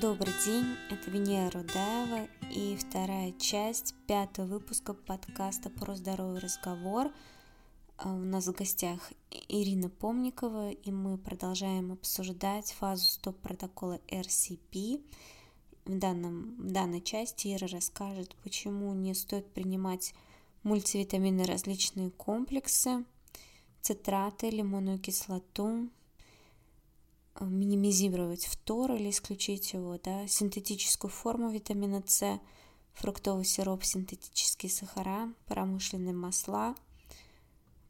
Добрый день, это Венера Рудаева и вторая часть пятого выпуска подкаста про здоровый разговор. А, у нас в гостях Ирина Помникова, и мы продолжаем обсуждать фазу стоп-протокола RCP. В, данном, в данной части Ира расскажет, почему не стоит принимать мультивитамины различные комплексы, цитраты, лимонную кислоту, минимизировать фтор или исключить его, да, синтетическую форму витамина С, фруктовый сироп, синтетические сахара, промышленные масла,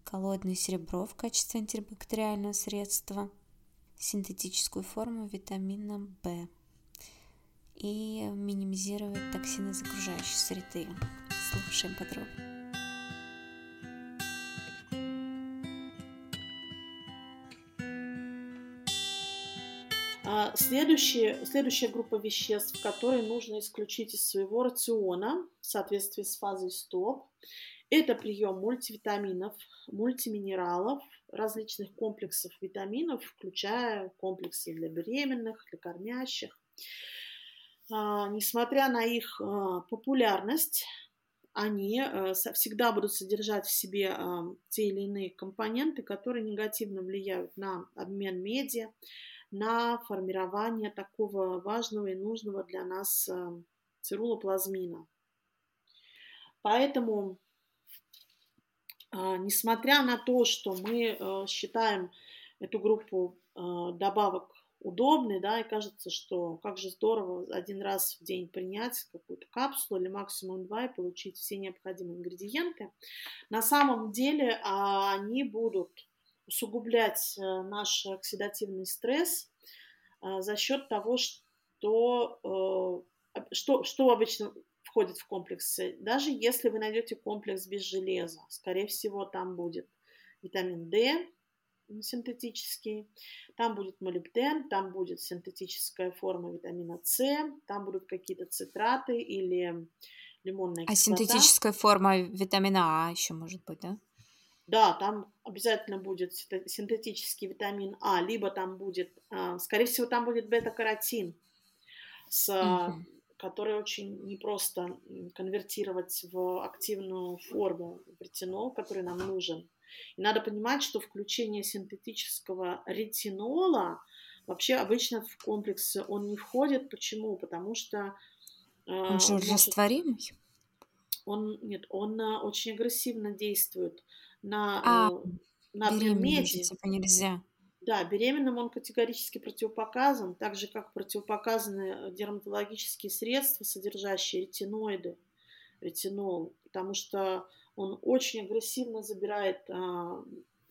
коллоидное серебро в качестве антибактериального средства, синтетическую форму витамина В и минимизировать токсины из окружающей среды. Слушаем подробно. Следующая, следующая группа веществ, которые нужно исключить из своего рациона в соответствии с фазой стоп, это прием мультивитаминов, мультиминералов, различных комплексов витаминов, включая комплексы для беременных, для кормящих. А, несмотря на их а, популярность, они а, всегда будут содержать в себе а, те или иные компоненты, которые негативно влияют на обмен медиа, на формирование такого важного и нужного для нас э, цирулоплазмина. Поэтому, а, несмотря на то, что мы э, считаем эту группу э, добавок удобной, да, и кажется, что как же здорово один раз в день принять какую-то капсулу или максимум два и получить все необходимые ингредиенты, на самом деле а, они будут усугублять э, наш оксидативный стресс э, за счет того, что, э, что, что обычно входит в комплекс. Даже если вы найдете комплекс без железа, скорее всего, там будет витамин D синтетический, там будет молибден, там будет синтетическая форма витамина С, там будут какие-то цитраты или лимонная кислота. А синтетическая форма витамина А еще может быть, да? Да, там обязательно будет синтетический витамин А, либо там будет, а, скорее всего, там будет бета-каротин, с, угу. который очень непросто конвертировать в активную форму ретинол, который нам нужен. И надо понимать, что включение синтетического ретинола вообще обычно в комплекс он не входит. Почему? Потому что... А, он же растворимый? Он, нет, он очень агрессивно действует на, а, э, на предмете. типа нельзя. Да, беременным он категорически противопоказан, так же как противопоказаны дерматологические средства, содержащие ретиноиды, ретинол, потому что он очень агрессивно забирает а,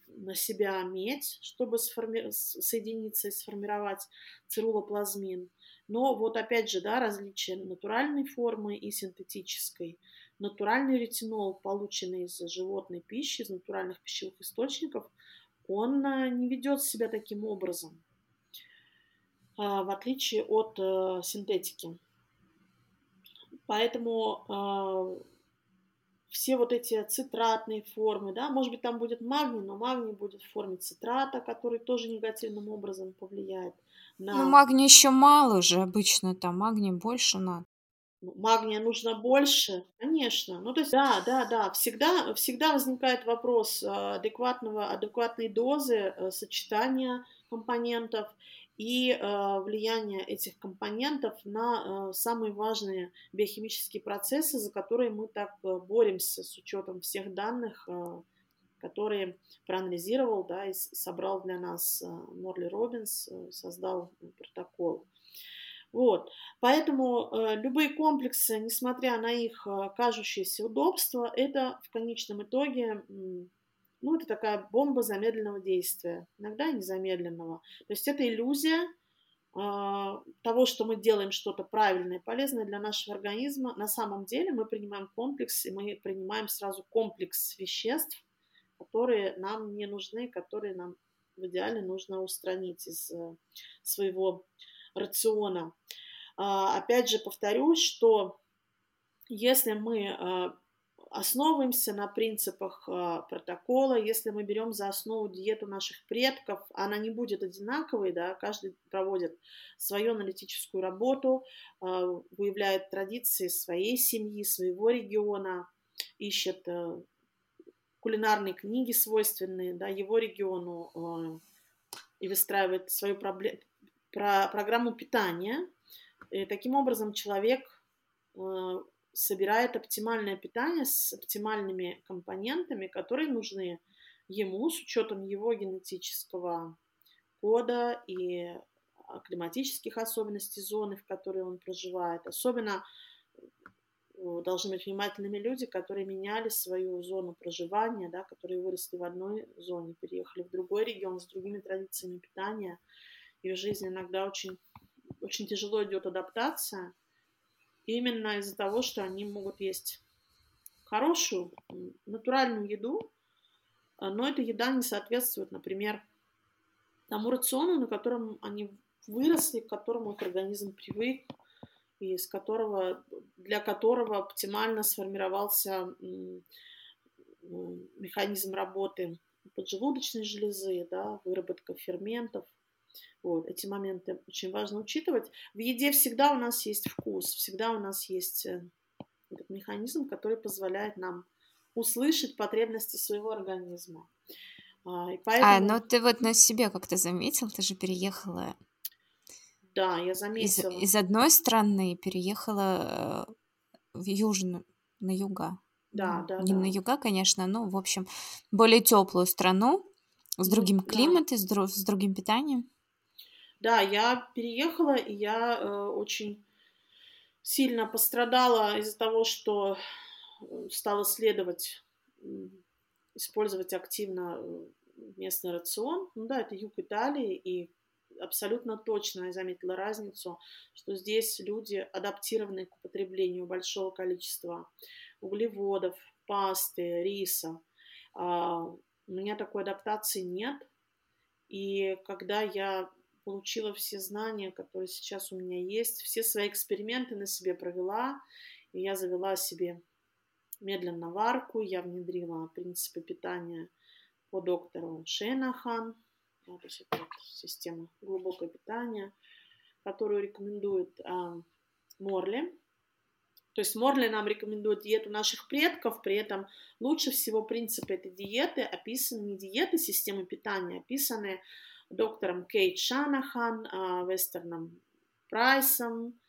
на себя медь, чтобы сформи... соединиться и сформировать цирулоплазмин. Но вот опять же, да, различие натуральной формы и синтетической. Натуральный ретинол, полученный из животной пищи, из натуральных пищевых источников, он э, не ведет себя таким образом, а, в отличие от э, синтетики. Поэтому а, все вот эти цитратные формы, да, может быть, там будет магний, но магний будет в форме цитрата, который тоже негативным образом повлияет на... Ну, магния еще мало же обычно, там магния больше надо. Ну, магния нужно больше, конечно. Ну, то есть, да, да, да, всегда, всегда возникает вопрос а, адекватного, адекватной дозы, э, сочетания компонентов и э, влияние этих компонентов на э, самые важные биохимические процессы, за которые мы так боремся с учетом всех данных, которые проанализировал да, и собрал для нас Морли Робинс, создал протокол. Вот. Поэтому э, любые комплексы, несмотря на их э, кажущееся удобство, это в конечном итоге ну, это такая бомба замедленного действия, иногда и незамедленного. То есть это иллюзия э, того, что мы делаем что-то правильное и полезное для нашего организма. На самом деле мы принимаем комплекс, и мы принимаем сразу комплекс веществ, которые нам не нужны, которые нам в идеале нужно устранить из э, своего рациона. Э, опять же повторюсь, что если мы э, основываемся на принципах э, протокола. Если мы берем за основу диету наших предков, она не будет одинаковой, да, каждый проводит свою аналитическую работу, выявляет традиции своей семьи, своего региона, ищет кулинарные книги, свойственные да, его региону, и выстраивает свою проблему, про программу питания. И таким образом человек собирает оптимальное питание с оптимальными компонентами, которые нужны ему с учетом его генетического кода и а, климатических особенностей зоны, в которой он проживает. Особенно э, должны быть внимательными люди, которые меняли свою зону проживания, да, которые выросли в одной зоне, переехали в другой регион с другими традициями питания. И в жизни иногда очень, очень тяжело идет адаптация – именно из-за того, что они могут есть хорошую, натуральную еду, а, но эта еда не соответствует, например, тому рациону, на котором они выросли, к которому их организм привык, и из которого, для которого оптимально сформировался механизм работы поджелудочной железы, да, выработка ферментов – вот, эти моменты очень важно учитывать. В еде всегда у нас есть вкус, всегда у нас есть э, этот механизм, который позволяет нам услышать потребности своего организма. А, и поэтому... а ну ты вот на себе как-то заметил, ты же переехала. Да, я заметила. Из, из одной страны переехала э, в южную, на юга. Да, да. Не да. на юга, конечно, но, в общем, более теплую страну с ну другим климатом, да. с, с другим питанием. Да, я переехала, и я э, очень сильно пострадала из-за того, что э, стала следовать, использовать активно э, местный рацион. Ну да, это юг Италии, и абсолютно точно я заметила разницу, что здесь люди адаптированы к употреблению большого количества углеводов, пасты, риса. А, у меня такой адаптации нет. И когда я получила все знания, которые сейчас у меня есть, все свои эксперименты на себе провела, и я завела себе медленно варку, я внедрила принципы питания по доктору Шенахан, да, то есть это система глубокого питания, которую рекомендует э, Морли. То есть Морли нам рекомендует диету наших предков, при этом лучше всего принципы этой диеты описаны, не диеты, системы питания, описаны доктором Кейт Шанахан, а, Вестерном Прайсом,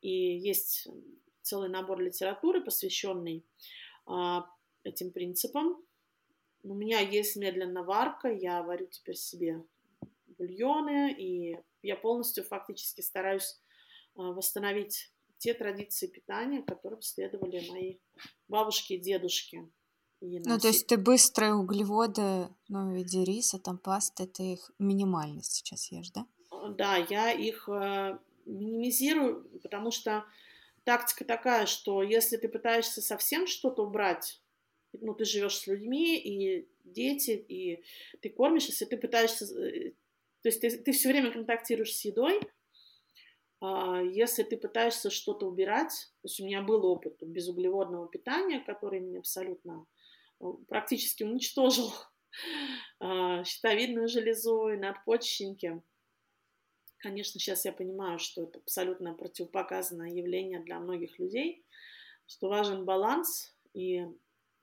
и есть целый набор литературы, посвященный а, этим принципам. У меня есть медленно варка, я варю теперь себе бульоны, и я полностью фактически стараюсь а, восстановить те традиции питания, которым следовали мои бабушки и дедушки. Ну, то есть ты быстрые углеводы, ну, в виде риса, там, пасты, ты их минимально сейчас ешь, да? Э, да, я их э, минимизирую, потому что тактика такая, что если ты пытаешься совсем что-то убрать, ну, ты живешь с людьми, и дети, и ты кормишь, если ты пытаешься... Э, то есть ты, ты все время контактируешь с едой, а если ты пытаешься что-то убирать, то есть у меня был опыт безуглеводного питания, который мне абсолютно практически уничтожил а, щитовидную железу и надпочечники. Конечно, сейчас я понимаю, что это абсолютно противопоказанное явление для многих людей, что важен баланс и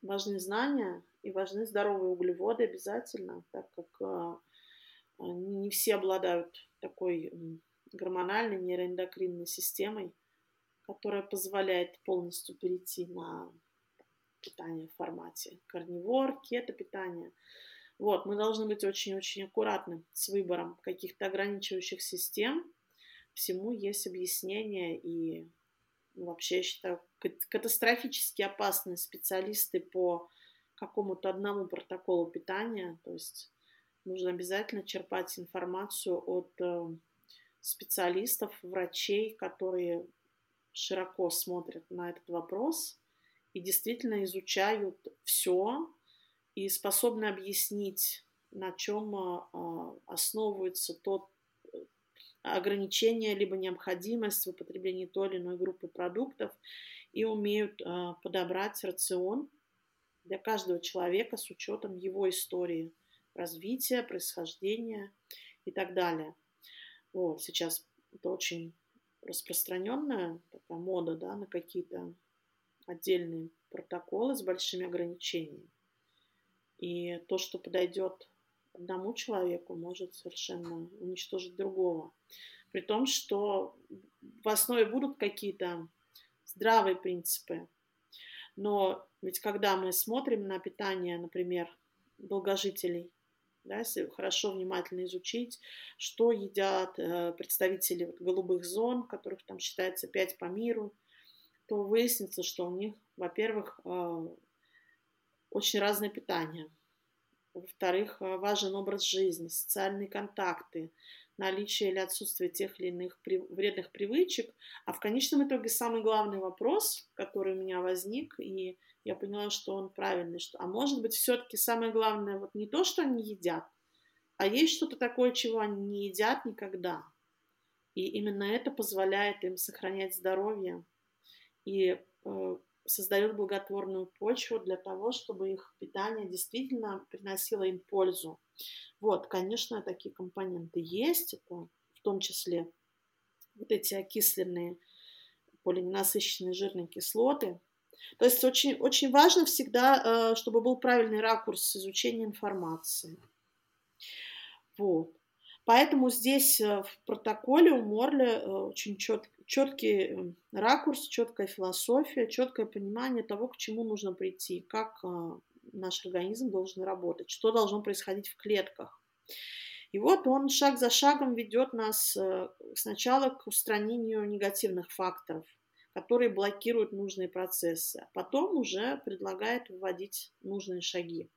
важны знания, и важны здоровые углеводы обязательно, так как а, не все обладают такой гормональной нейроэндокринной системой, которая позволяет полностью перейти на питание в формате карнивор, кето-питание. Вот, мы должны быть очень-очень аккуратны с выбором каких-то ограничивающих систем. Всему есть объяснение, и ну, вообще, я считаю, катастрофически опасные специалисты по какому-то одному протоколу питания. То есть нужно обязательно черпать информацию от э, специалистов, врачей, которые широко смотрят на этот вопрос и действительно изучают все и способны объяснить, на чем а, а, основывается тот э, ограничение либо необходимость в употреблении той или иной группы продуктов и умеют а, подобрать рацион для каждого человека с учетом его истории развития, происхождения и так далее. Вот, сейчас это очень распространенная такая мода да, на какие-то отдельные протоколы с большими ограничениями. И то, что подойдет одному человеку, может совершенно уничтожить другого. При том, что в основе будут какие-то здравые принципы. Но ведь когда мы смотрим на питание, например, долгожителей, да, если хорошо внимательно изучить, что едят э, представители голубых зон, которых там считается 5 по миру, то выяснится, что у них, во-первых, э, очень разное питание. Во-вторых, э, важен образ жизни, социальные контакты, наличие или отсутствие тех или иных вредных привычек. А в конечном итоге самый главный вопрос, который у меня возник, и я поняла, что он правильный, что, а может быть, все-таки самое главное вот не то, что они едят, а есть что-то такое, чего они не едят никогда. И именно это позволяет им сохранять здоровье и э, создает благотворную почву для того, чтобы их питание действительно приносило им пользу. Вот, конечно, такие компоненты есть, это в том числе вот эти окисленные полиненасыщенные жирные кислоты. То есть очень, очень важно всегда, э, чтобы был правильный ракурс изучения информации. Вот. Поэтому здесь э, в протоколе у Морли э, очень чет, четкий эм, ракурс, четкая философия, четкое понимание того, к чему нужно прийти, как э, наш организм должен работать, что должно происходить в клетках. И вот он шаг за шагом ведет нас сначала к устранению негативных факторов, которые блокируют нужные процессы, а потом уже предлагает вводить нужные шаги.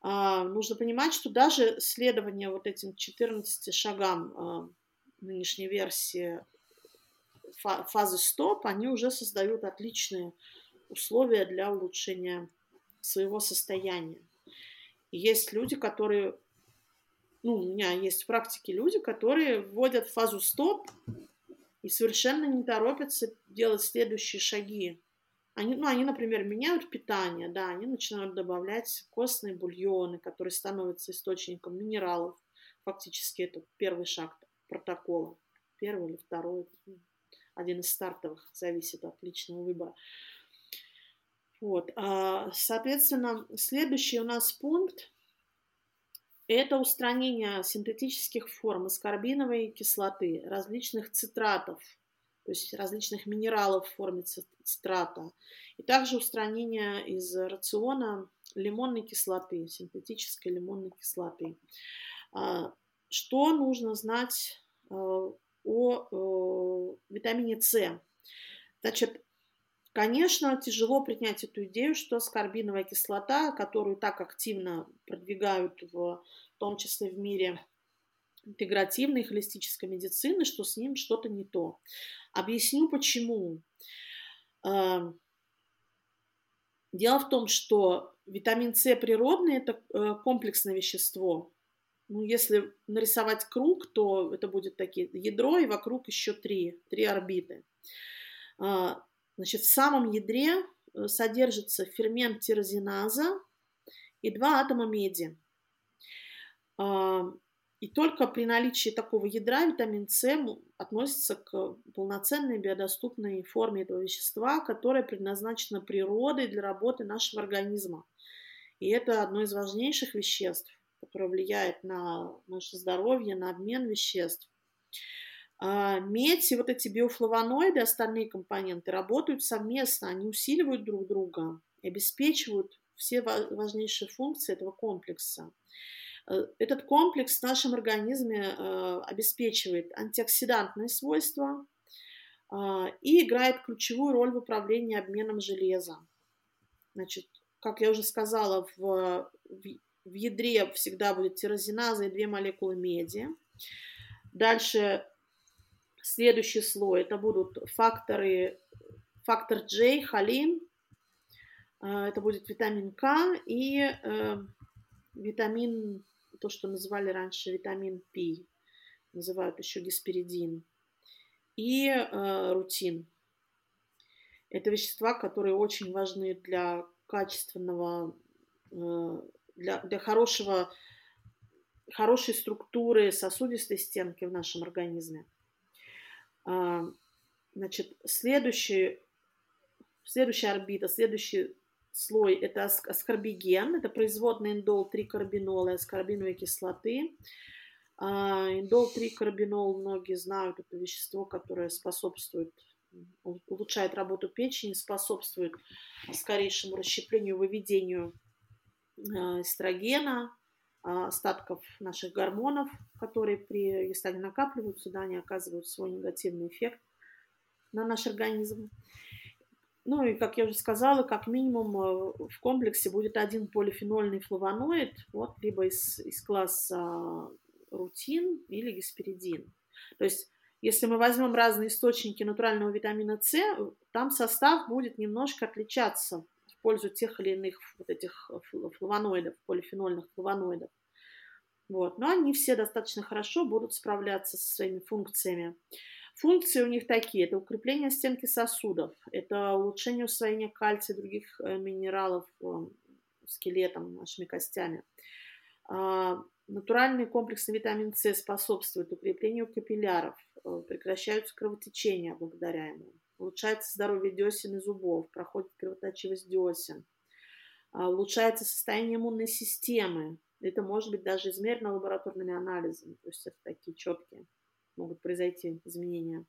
А, нужно понимать, что даже следование вот этим 14 шагам а, нынешней версии фазы стоп, они уже создают отличные условия для улучшения своего состояния. Есть люди, которые, ну, у меня есть в практике люди, которые вводят фазу стоп и совершенно не торопятся делать следующие шаги. Они, ну, они, например, меняют питание, да, они начинают добавлять костные бульоны, которые становятся источником минералов. Фактически это первый шаг протокола. Первый или второй, ну, один из стартовых, зависит от личного выбора. Вот. А, соответственно, следующий у нас пункт – это устранение синтетических форм аскорбиновой кислоты, различных цитратов – то есть различных минералов в форме цитрата, и также устранение из рациона лимонной кислоты, синтетической лимонной кислоты. А, что нужно знать э, о э, витамине С? Значит, Конечно, тяжело принять эту идею, что аскорбиновая кислота, которую так активно продвигают в, в том числе в мире интегративной холистической медицины, что с ним что-то не то. Объясню почему. Эм, дело в том, что витамин С природный – это э, комплексное вещество. Ну, если нарисовать круг, то это будет такие ядро, и вокруг еще три, три орбиты. А, значит, в самом ядре э, содержится фермент тирозиназа и два атома меди. И только при наличии такого ядра витамин С относится к полноценной биодоступной форме этого вещества, которая предназначена природой для работы нашего организма. И это одно из важнейших веществ, которое влияет на наше здоровье, на обмен веществ. А, медь и вот эти биофлавоноиды, остальные компоненты работают совместно, они усиливают друг друга, обеспечивают все важнейшие функции этого комплекса. Э, этот комплекс в нашем организме э, обеспечивает антиоксидантные свойства а, и играет ключевую роль в управлении обменом железа. Значит, как я уже сказала, в, в ядре всегда будет тирозиназа и две молекулы меди. Дальше следующий слой это будут факторы, фактор J, холин, э, это будет витамин К и э, витамин то, что называли раньше витамин П, называют еще гесперидин, и э, рутин. Это вещества, которые очень важны для качественного, э, для, для хорошего, хорошей структуры сосудистой стенки в нашем организме. А, значит, следующий, следующая орбита, следующий слой – это аскорбиген, это производный индол 3-карбинола и аскорбиновой кислоты. А, индол 3-карбинол, многие знают, это вещество, которое способствует, улучшает работу печени, способствует скорейшему расщеплению, выведению а, эстрогена, а, остатков наших гормонов, которые, при, если они накапливаются, да, они оказывают свой негативный эффект на наш организм. Ну и, как я уже сказала, как минимум э, в комплексе будет один полифенольный флавоноид, вот, либо из, из класса рутин или гесперидин. То есть, если мы возьмем разные источники натурального витамина С, там состав будет немножко отличаться в пользу тех или иных вот этих флавоноидов, полифенольных флавоноидов. Вот. Но они все достаточно хорошо будут справляться со своими функциями. Функции у них такие. Это укрепление стенки сосудов, это улучшение усвоения кальция и других э, минералов э, скелетом, нашими костями. А, натуральный комплексный витамин С способствует укреплению капилляров, э, прекращаются кровотечения благодаря ему, улучшается здоровье десен и зубов, проходит кровоточивость десен, а, улучшается состояние иммунной системы. Это может быть даже измерено лабораторными анализами, то есть это такие четкие могут произойти изменения.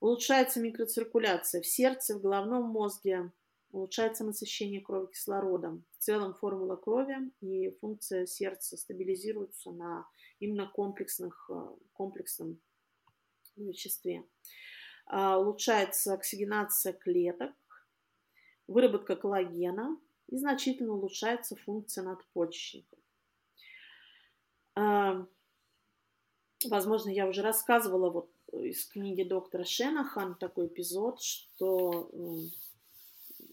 Улучшается микроциркуляция в сердце, в головном мозге, улучшается насыщение крови кислородом. В целом формула крови и функция сердца стабилизируются на именно комплексных, э, комплексном веществе. А, улучшается оксигенация клеток, выработка коллагена и значительно улучшается функция надпочечников. Возможно, я уже рассказывала вот из книги доктора Шенахан такой эпизод, что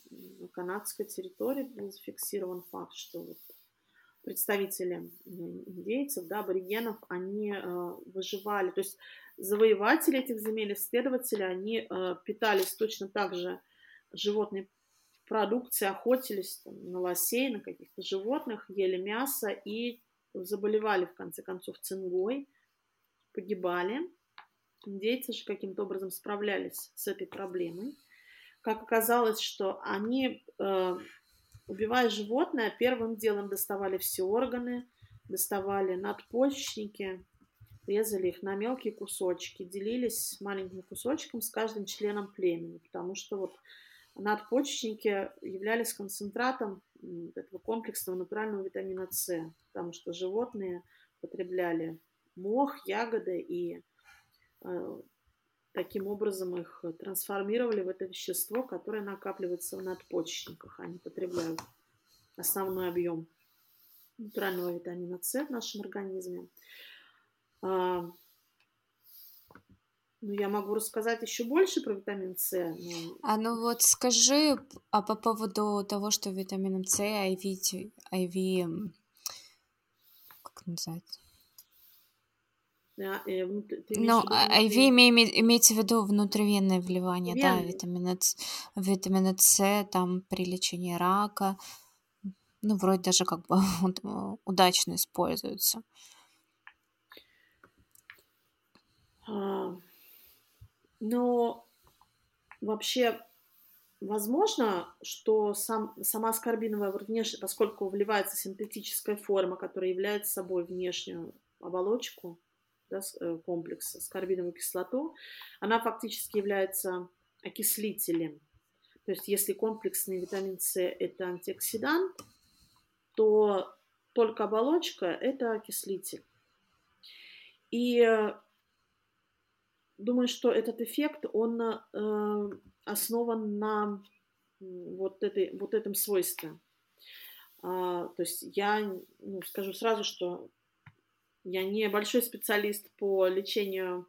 на канадской территории был зафиксирован факт, что вот представители индейцев, да, аборигенов, они э, выживали, то есть завоеватели этих земель, исследователи, они э, питались точно так же животной продукцией, охотились там, на лосей, на каких-то животных, ели мясо и заболевали, в конце концов, цингой, погибали. Индейцы же каким-то образом справлялись с этой проблемой. Как оказалось, что они, э, убивая животное, первым делом доставали все органы, доставали надпочечники, резали их на мелкие кусочки, делились маленьким кусочком с каждым членом племени, потому что вот надпочечники являлись концентратом этого комплексного натурального витамина С, потому что животные потребляли мох, ягоды, и э, таким образом их трансформировали в это вещество, которое накапливается в надпочечниках. Они потребляют основной объем натурального витамина С в нашем организме. А, ну, я могу рассказать еще больше про витамин С. Но... А ну вот скажи а по поводу того, что витамином С, IV, IV как называется? Э, ну, IV име, имеется в виду внутривенное вливание, да, витамина С, витамина С, там при лечении рака, ну, вроде даже как бы удачно используется. А, но вообще возможно, что сам, сама аскорбиновая внешняя, поскольку вливается синтетическая форма, которая является собой внешнюю оболочку, да, э, комплекс с карбиновую кислоту, она фактически является окислителем. То есть если комплексный витамин С – это антиоксидант, то только оболочка – это окислитель. И э, думаю, что этот эффект, он э, основан на вот, этой, вот этом свойстве. А, то есть я ну, скажу сразу, что я не большой специалист по лечению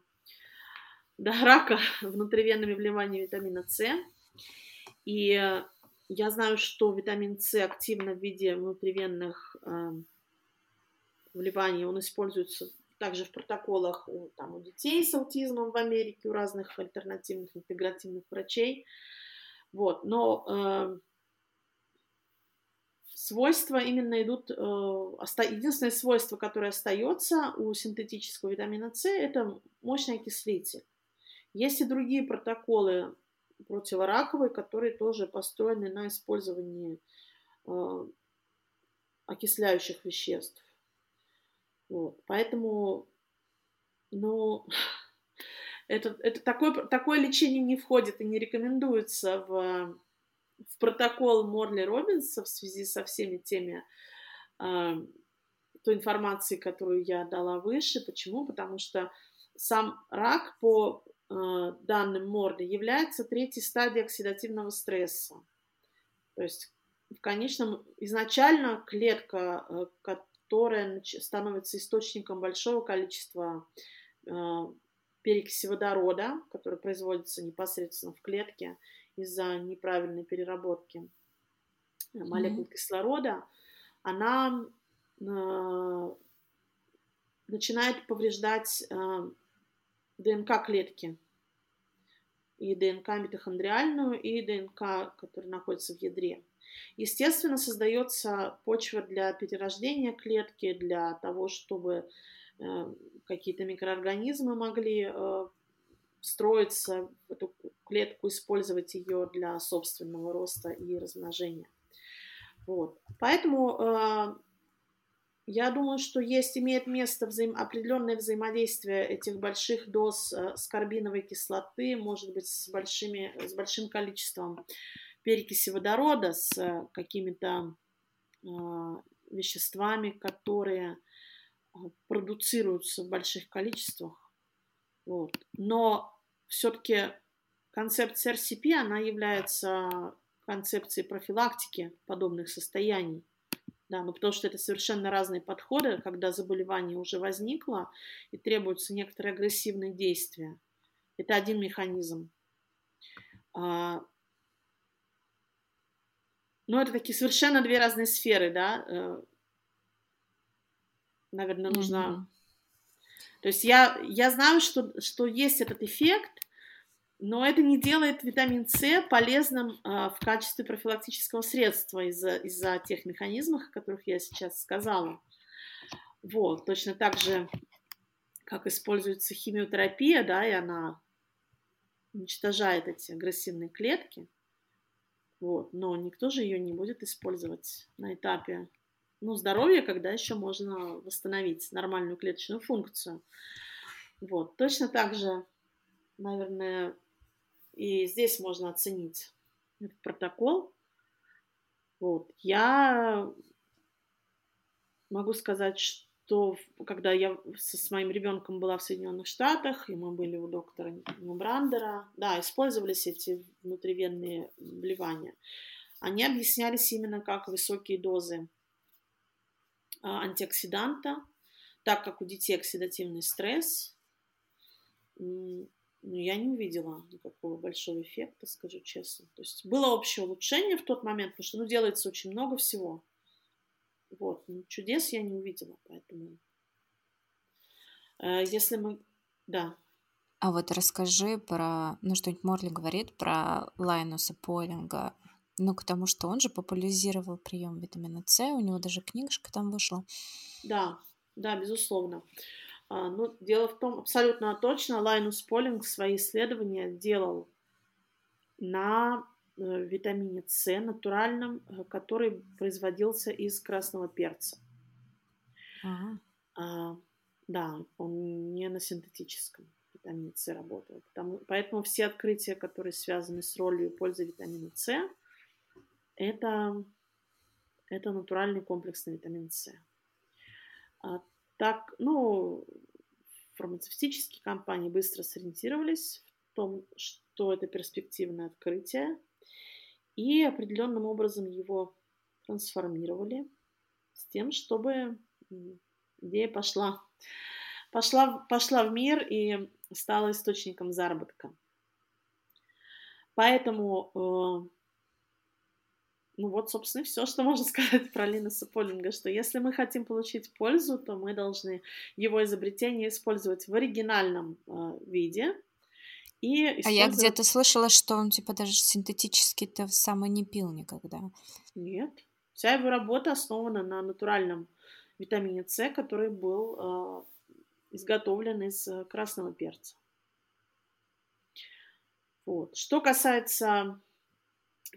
да, рака внутривенными вливаниями витамина С. И я знаю, что витамин С активно в виде внутривенных э, вливаний, он используется также в протоколах у, там, у детей с аутизмом в Америке, у разных альтернативных интегративных врачей. Вот. Но э, свойства именно идут, э, единственное свойство, которое остается у синтетического витамина С, это мощный окислитель. Есть и другие протоколы противораковые, которые тоже построены на использовании э, окисляющих веществ. Вот. Поэтому, ну, это, это такое, такое лечение не входит и не рекомендуется в, в протокол Морли Робинса в связи со всеми теми э, той информацией, которую я дала выше. Почему? Потому что сам рак по э, данным Морли является третьей стадией оксидативного стресса. То есть в конечном изначально клетка, э, которая становится источником большого количества э, перекиси водорода, который производится непосредственно в клетке из-за неправильной переработки э, молекул mm-hmm. кислорода, она э, начинает повреждать э, ДНК клетки. И ДНК митохондриальную, и ДНК, которая находится в ядре. Естественно, создается почва для перерождения клетки, для того, чтобы Э, какие-то микроорганизмы могли э, встроиться в эту клетку, использовать ее для собственного роста и размножения. Вот. Поэтому э, я думаю, что есть, имеет место взаим, определенное взаимодействие этих больших доз скорбиновой кислоты, может быть, с, большими, с большим количеством перекиси водорода, с какими-то э, веществами, которые продуцируются в больших количествах. Вот. Но все-таки концепция RCP, она является концепцией профилактики подобных состояний. Да, ну потому что это совершенно разные подходы, когда заболевание уже возникло и требуются некоторые агрессивные действия. Это один механизм. А, но это такие совершенно две разные сферы, да. Э, наверное, нужно... Mm-hmm. То есть я, я знаю, что, что есть этот эффект, но это не делает витамин С полезным а, в качестве профилактического средства из-за из тех механизмов, о которых я сейчас сказала. Вот, точно так же, как используется химиотерапия, да, и она уничтожает эти агрессивные клетки, вот, но никто же ее не будет использовать на этапе ну, здоровье, когда еще можно восстановить нормальную клеточную функцию. Вот. Точно так же, наверное, и здесь можно оценить этот протокол. Вот. Я могу сказать, что когда я со, с моим ребенком была в Соединенных Штатах, и мы были у доктора Брандера, да, использовались эти внутривенные вливания. Они объяснялись именно как высокие дозы а, антиоксиданта, так как у детей оксидативный стресс, ну, я не увидела никакого большого эффекта, скажу честно. То есть было общее улучшение в тот момент, потому что ну, делается очень много всего. Вот, ну, чудес я не увидела, поэтому э, если мы, да. А вот расскажи про, ну что-нибудь Морли говорит про Лайнуса Полинга, ну, к тому, что он же популяризировал прием витамина С, у него даже книжка там вышла. Да, да, безусловно. А, ну, дело в том, абсолютно точно, Лайнус Полинг свои исследования делал на э, витамине С натуральном, э, который производился из красного перца. Ага. А, да, он не на синтетическом витамине С работал. Потому, поэтому все открытия, которые связаны с ролью и пользой витамина С, это, это натуральный комплексный витамин С. А, так, ну, фармацевтические компании быстро сориентировались в том, что это перспективное открытие, и определенным образом его трансформировали с тем, чтобы идея пошла, пошла, пошла в мир и стала источником заработка. Поэтому э, ну вот, собственно, все, что можно сказать про Линуса Полинга, что если мы хотим получить пользу, то мы должны его изобретение использовать в оригинальном э, виде. И использовать... А я где-то слышала, что он типа даже синтетически-то самый не пил никогда. Нет, Вся его работа основана на натуральном витамине С, который был э, изготовлен из красного перца. Вот. Что касается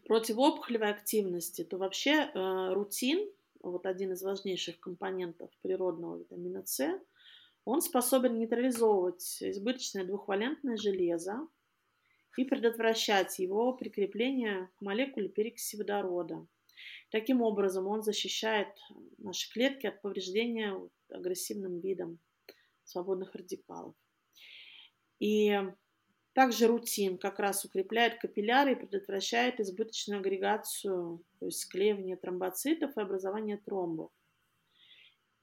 противоопухолевой активности, то вообще э, рутин, вот один из важнейших компонентов природного витамина С, он способен нейтрализовывать избыточное двухвалентное железо и предотвращать его прикрепление к молекуле перекиси водорода. Таким образом, он защищает наши клетки от повреждения агрессивным видом свободных радикалов. И также рутин как раз укрепляет капилляры и предотвращает избыточную агрегацию, то есть склеивание тромбоцитов и образование тромбов.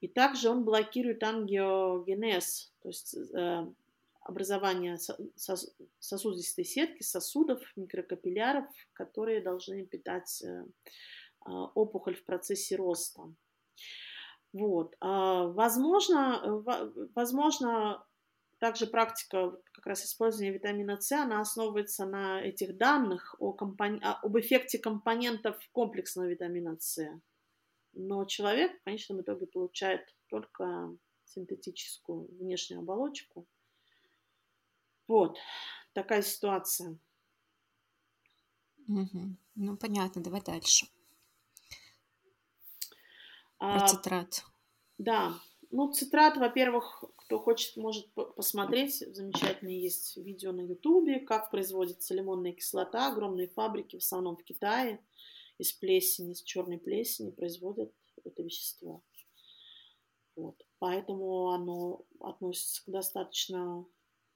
И также он блокирует ангиогенез, то есть э, образование сосудистой сетки, сосудов, микрокапилляров, которые должны питать э, а, опухоль в процессе роста. Вот. А, возможно, возможно, также практика как раз использования витамина С, она основывается на этих данных о компон... об эффекте компонентов комплексного витамина С. Но человек в конечном итоге получает только синтетическую внешнюю оболочку. Вот, такая ситуация. Угу. Ну, понятно, давай дальше. Про А, цитрат. да, ну, цитрат, во-первых, кто хочет, может посмотреть. Замечательные есть видео на Ютубе, как производится лимонная кислота. Огромные фабрики, в основном в Китае, из плесени, из черной плесени производят это вещество. Вот. Поэтому оно относится к достаточно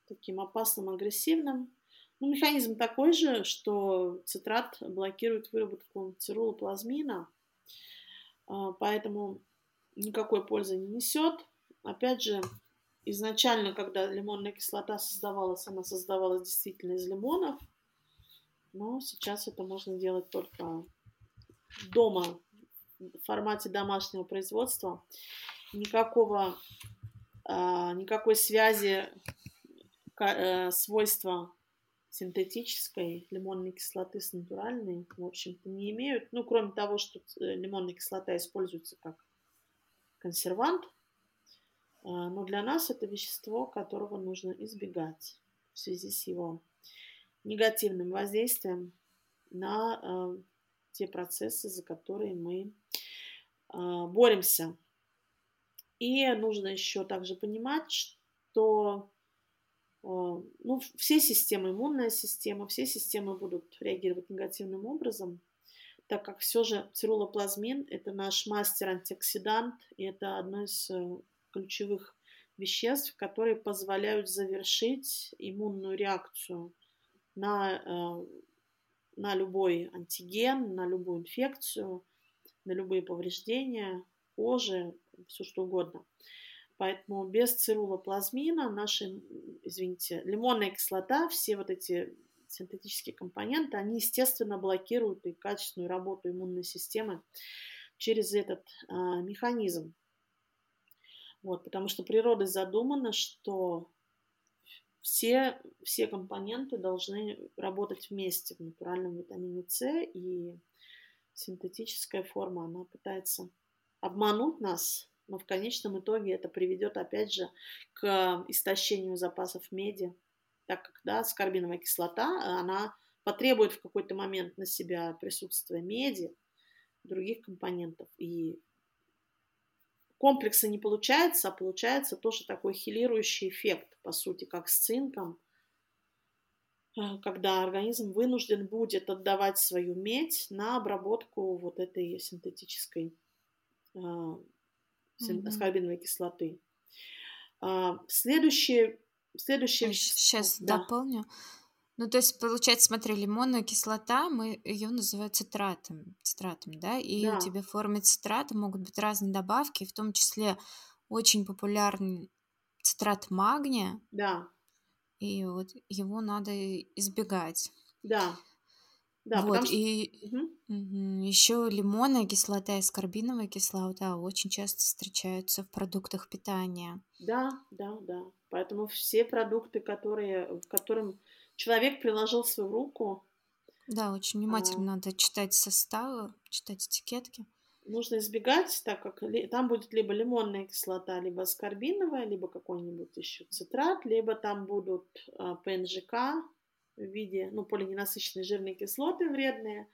таким опасным, агрессивным. Ну, механизм такой же, что цитрат блокирует выработку цирулоплазмина, а, поэтому никакой пользы не несет. Опять же, изначально, когда лимонная кислота создавалась, она создавалась действительно из лимонов, но сейчас это можно делать только дома, в формате домашнего производства. Никакого, а, никакой связи э, свойства синтетической лимонной кислоты с натуральной, в общем-то, не имеют. Ну, кроме того, что э, лимонная кислота используется как консервант, но для нас это вещество, которого нужно избегать в связи с его негативным воздействием на а, те процессы, за которые мы а, боремся. И нужно еще также понимать, что ну, все системы, иммунная система, все системы будут реагировать негативным образом – так как все же цирулоплазмин – это наш мастер-антиоксидант, и это одно из э, ключевых веществ, которые позволяют завершить иммунную реакцию на, э, на любой антиген, на любую инфекцию, на любые повреждения кожи, все что угодно. Поэтому без цирулоплазмина наши, извините, лимонная кислота, все вот эти синтетические компоненты, они, естественно, блокируют и качественную работу иммунной системы через этот а, механизм. Вот, потому что природой задумано, что все, все компоненты должны работать вместе в натуральном витамине С, и синтетическая форма, она пытается обмануть нас, но в конечном итоге это приведет, опять же, к истощению запасов меди, так как да, скорбиновая кислота, она потребует в какой-то момент на себя присутствия меди, других компонентов. И комплекса не получается, а получается тоже такой хилирующий эффект, по сути, как с цинком, э, когда организм вынужден будет отдавать свою медь на обработку вот этой синтетической э, mm-hmm. кислоты. А, следующий Следующий... Сейчас да. дополню. Ну, то есть, получается, смотри, лимонная кислота, мы ее называем цитратом, цитратом, да, и да. у тебя в форме цитрата могут быть разные добавки, в том числе очень популярный цитрат магния. Да. И вот его надо избегать. Да. Да, вот, что... и угу. еще лимонная кислота и скорбиновая кислота очень часто встречаются в продуктах питания. Да, да, да. Поэтому все продукты, которые, в которым человек приложил свою руку. Да, очень внимательно а... надо читать составы, читать этикетки. нужно избегать, так как там будет либо лимонная кислота, либо аскорбиновая, либо какой-нибудь еще цитрат, либо там будут а, ПНЖК в виде, ну, полиненасыщенные жирные кислоты вредные.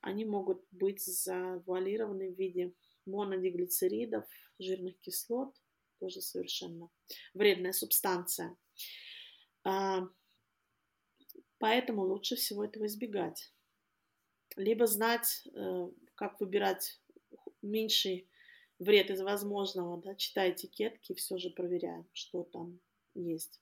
Они могут быть завуалированы в виде монодиглицеридов, жирных кислот, тоже совершенно вредная субстанция. А, поэтому лучше всего этого избегать. Либо знать, э, как выбирать меньший вред из возможного, да, читая этикетки, все же проверяем, что там есть.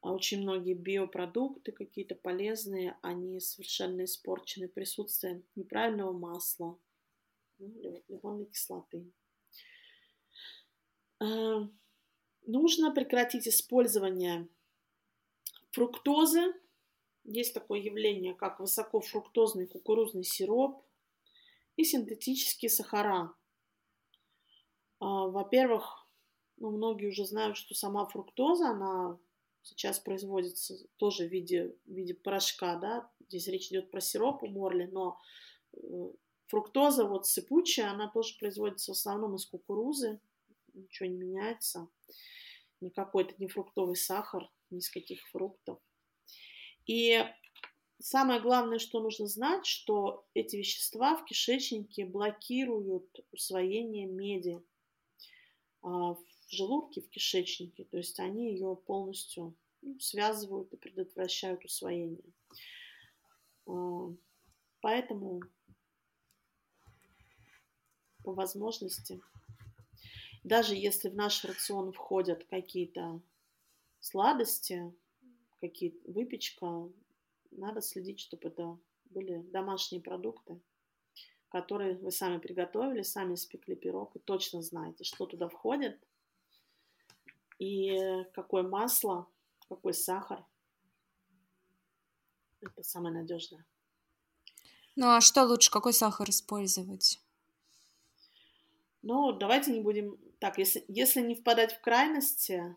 А очень многие биопродукты какие-то полезные, они совершенно испорчены присутствием неправильного масла, ну, лимонной кислоты. А, нужно прекратить использование фруктозы. Есть такое явление, как высокофруктозный кукурузный сироп, и синтетические сахара. А, во-первых, ну, многие уже знают, что сама фруктоза, она сейчас производится тоже в виде, в виде порошка, да, здесь речь идет про сироп у Морли, но э, фруктоза вот сыпучая, она тоже производится в основном из кукурузы, ничего не меняется, никакой это не фруктовый сахар, ни из каких фруктов. И Самое главное, что нужно знать, что эти вещества в кишечнике блокируют усвоение меди а, в желудке, в кишечнике. То есть они ее полностью ну, связывают и предотвращают усвоение. А, поэтому по возможности, даже если в наш рацион входят какие-то сладости, какие-то выпечка, надо следить, чтобы это были домашние продукты, которые вы сами приготовили, сами испекли пирог и точно знаете, что туда входит и какое масло, какой сахар. Это самое надежное. Ну а что лучше, какой сахар использовать? Ну, давайте не будем так, если, если не впадать в крайности,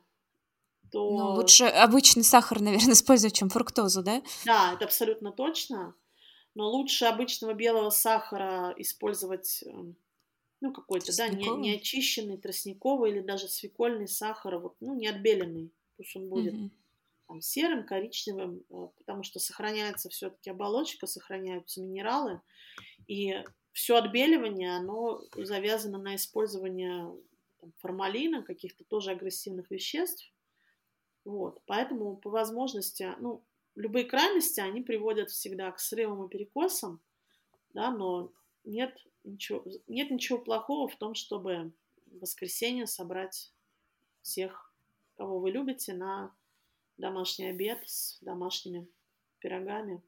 то... Ну, лучше обычный сахар, наверное, использовать, чем фруктозу, да? Да, это абсолютно точно. Но лучше обычного белого сахара использовать, эм, ну, какой-то, да, не, не очищенный, тростниковый или даже свекольный сахар, вот, ну, не отбеленный. Пусть он будет угу. там, серым, коричневым, э, потому что сохраняется все-таки оболочка, сохраняются минералы. И все отбеливание, оно завязано на использование там, формалина, каких-то тоже агрессивных веществ. Вот, поэтому по возможности, ну, любые крайности, они приводят всегда к срывам и перекосам, да, но нет ничего, нет ничего плохого в том, чтобы в воскресенье собрать всех, кого вы любите, на домашний обед с домашними пирогами.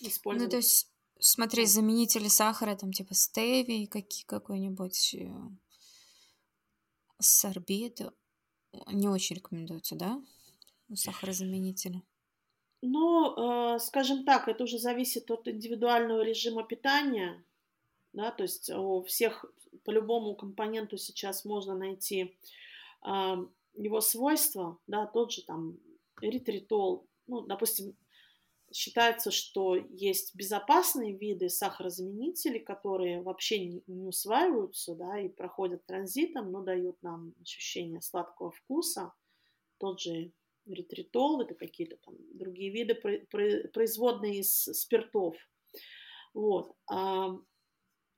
Использовать. Ну, то есть, смотри, заменители сахара, там, типа стеви, какие, какой-нибудь э, сорбет, не очень рекомендуется, да? Сахарозаменители. Ну, э, скажем так, это уже зависит от индивидуального режима питания. Да, то есть у всех по любому компоненту сейчас можно найти э, его свойства, да, тот же там эритритол, ну, допустим, считается, что есть безопасные виды сахарозаменителей, которые вообще не, не усваиваются, да, и проходят транзитом, но дают нам ощущение сладкого вкуса. Тот же ретритол, это какие-то там другие виды, производные из спиртов. Вот.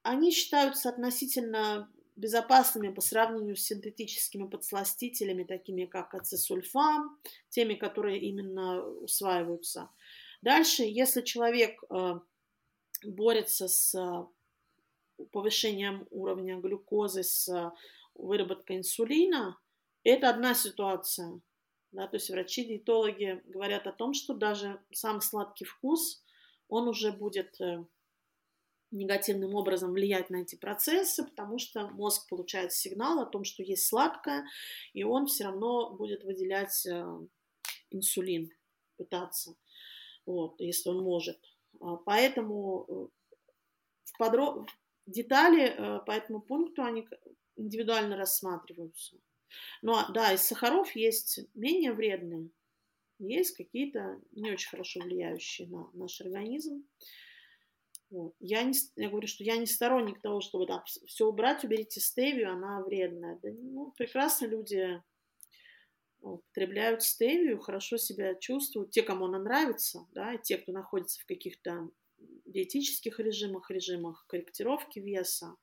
Они считаются относительно безопасными по сравнению с синтетическими подсластителями, такими как ацесульфам, теми, которые именно усваиваются. Дальше, если человек э, борется с э, повышением уровня глюкозы, с э, выработкой инсулина, это одна ситуация. Да, то есть врачи-диетологи говорят о том, что даже сам сладкий вкус, он уже будет негативным образом влиять на эти процессы, потому что мозг получает сигнал о том, что есть сладкое, и он все равно будет выделять инсулин, пытаться вот, если он может. А, поэтому э, в подро... детали э, по этому пункту они индивидуально рассматриваются. Ну, а, да, из сахаров есть менее вредные, есть какие-то не очень хорошо влияющие на наш организм. Вот. Я, не, я говорю, что я не сторонник того, чтобы да, все убрать, уберите стевию, она вредная. Да, ну, прекрасно люди употребляют стевию, хорошо себя чувствуют, те, кому она нравится, да, и те, кто находится в каких-то диетических режимах, режимах корректировки веса.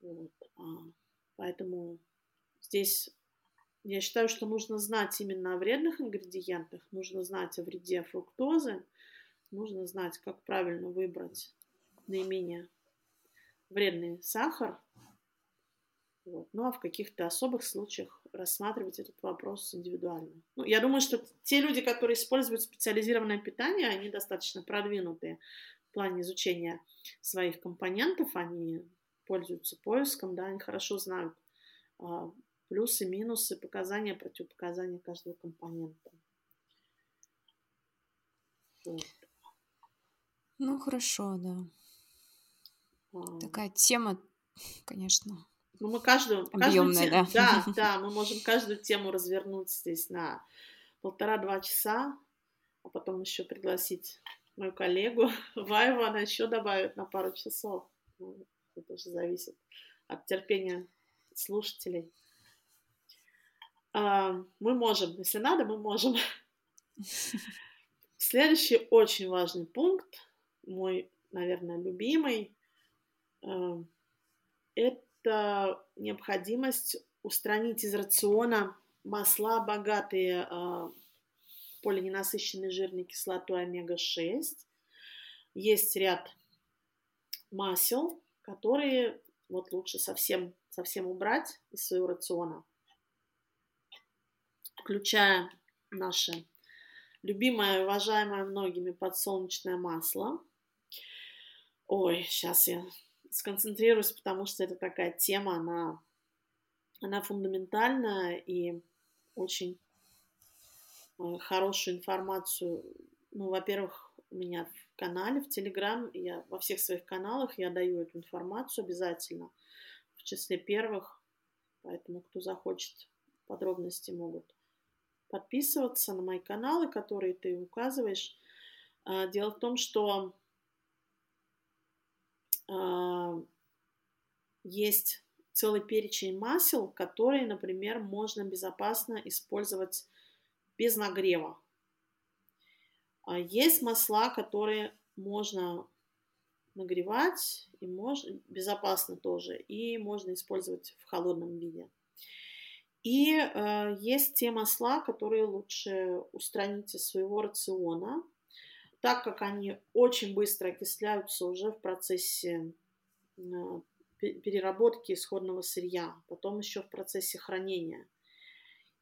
Вот. А, поэтому здесь я считаю, что нужно знать именно о вредных ингредиентах, нужно знать о вреде фруктозы, нужно знать, как правильно выбрать наименее вредный сахар. Вот. Ну а в каких-то особых случаях рассматривать этот вопрос индивидуально. Ну, я думаю, что те люди, которые используют специализированное питание, они достаточно продвинутые в плане изучения своих компонентов, они пользуются поиском, да, они хорошо знают а, плюсы, минусы, показания, противопоказания каждого компонента. Вот. Ну, хорошо, да. А... Такая тема, конечно, ну, мы каждую, каждую да. да, да, мы можем каждую тему развернуть здесь на полтора-два часа, а потом еще пригласить мою коллегу Ваеву, она еще добавит на пару часов. Ну, это тоже зависит от терпения слушателей. А, мы можем, если надо, мы можем. Следующий очень важный пункт, мой, наверное, любимый, а, это необходимость устранить из рациона масла, богатые э, полиненасыщенной жирной кислотой омега-6. Есть ряд масел, которые вот лучше совсем, совсем убрать из своего рациона включая наше любимое, уважаемое многими подсолнечное масло. Ой, сейчас я сконцентрируюсь, потому что это такая тема, она, она фундаментальная и очень э, хорошую информацию. Ну, во-первых, у меня в канале, в Телеграм, я во всех своих каналах я даю эту информацию обязательно, в числе первых, поэтому кто захочет подробности могут подписываться на мои каналы, которые ты указываешь. А, дело в том, что есть целый перечень масел, которые, например, можно безопасно использовать без нагрева. А есть масла, которые можно нагревать и можно безопасно тоже, и можно использовать в холодном виде. И э, есть те масла, которые лучше устранить из своего рациона, так как они очень быстро окисляются уже в процессе э, переработки исходного сырья, потом еще в процессе хранения.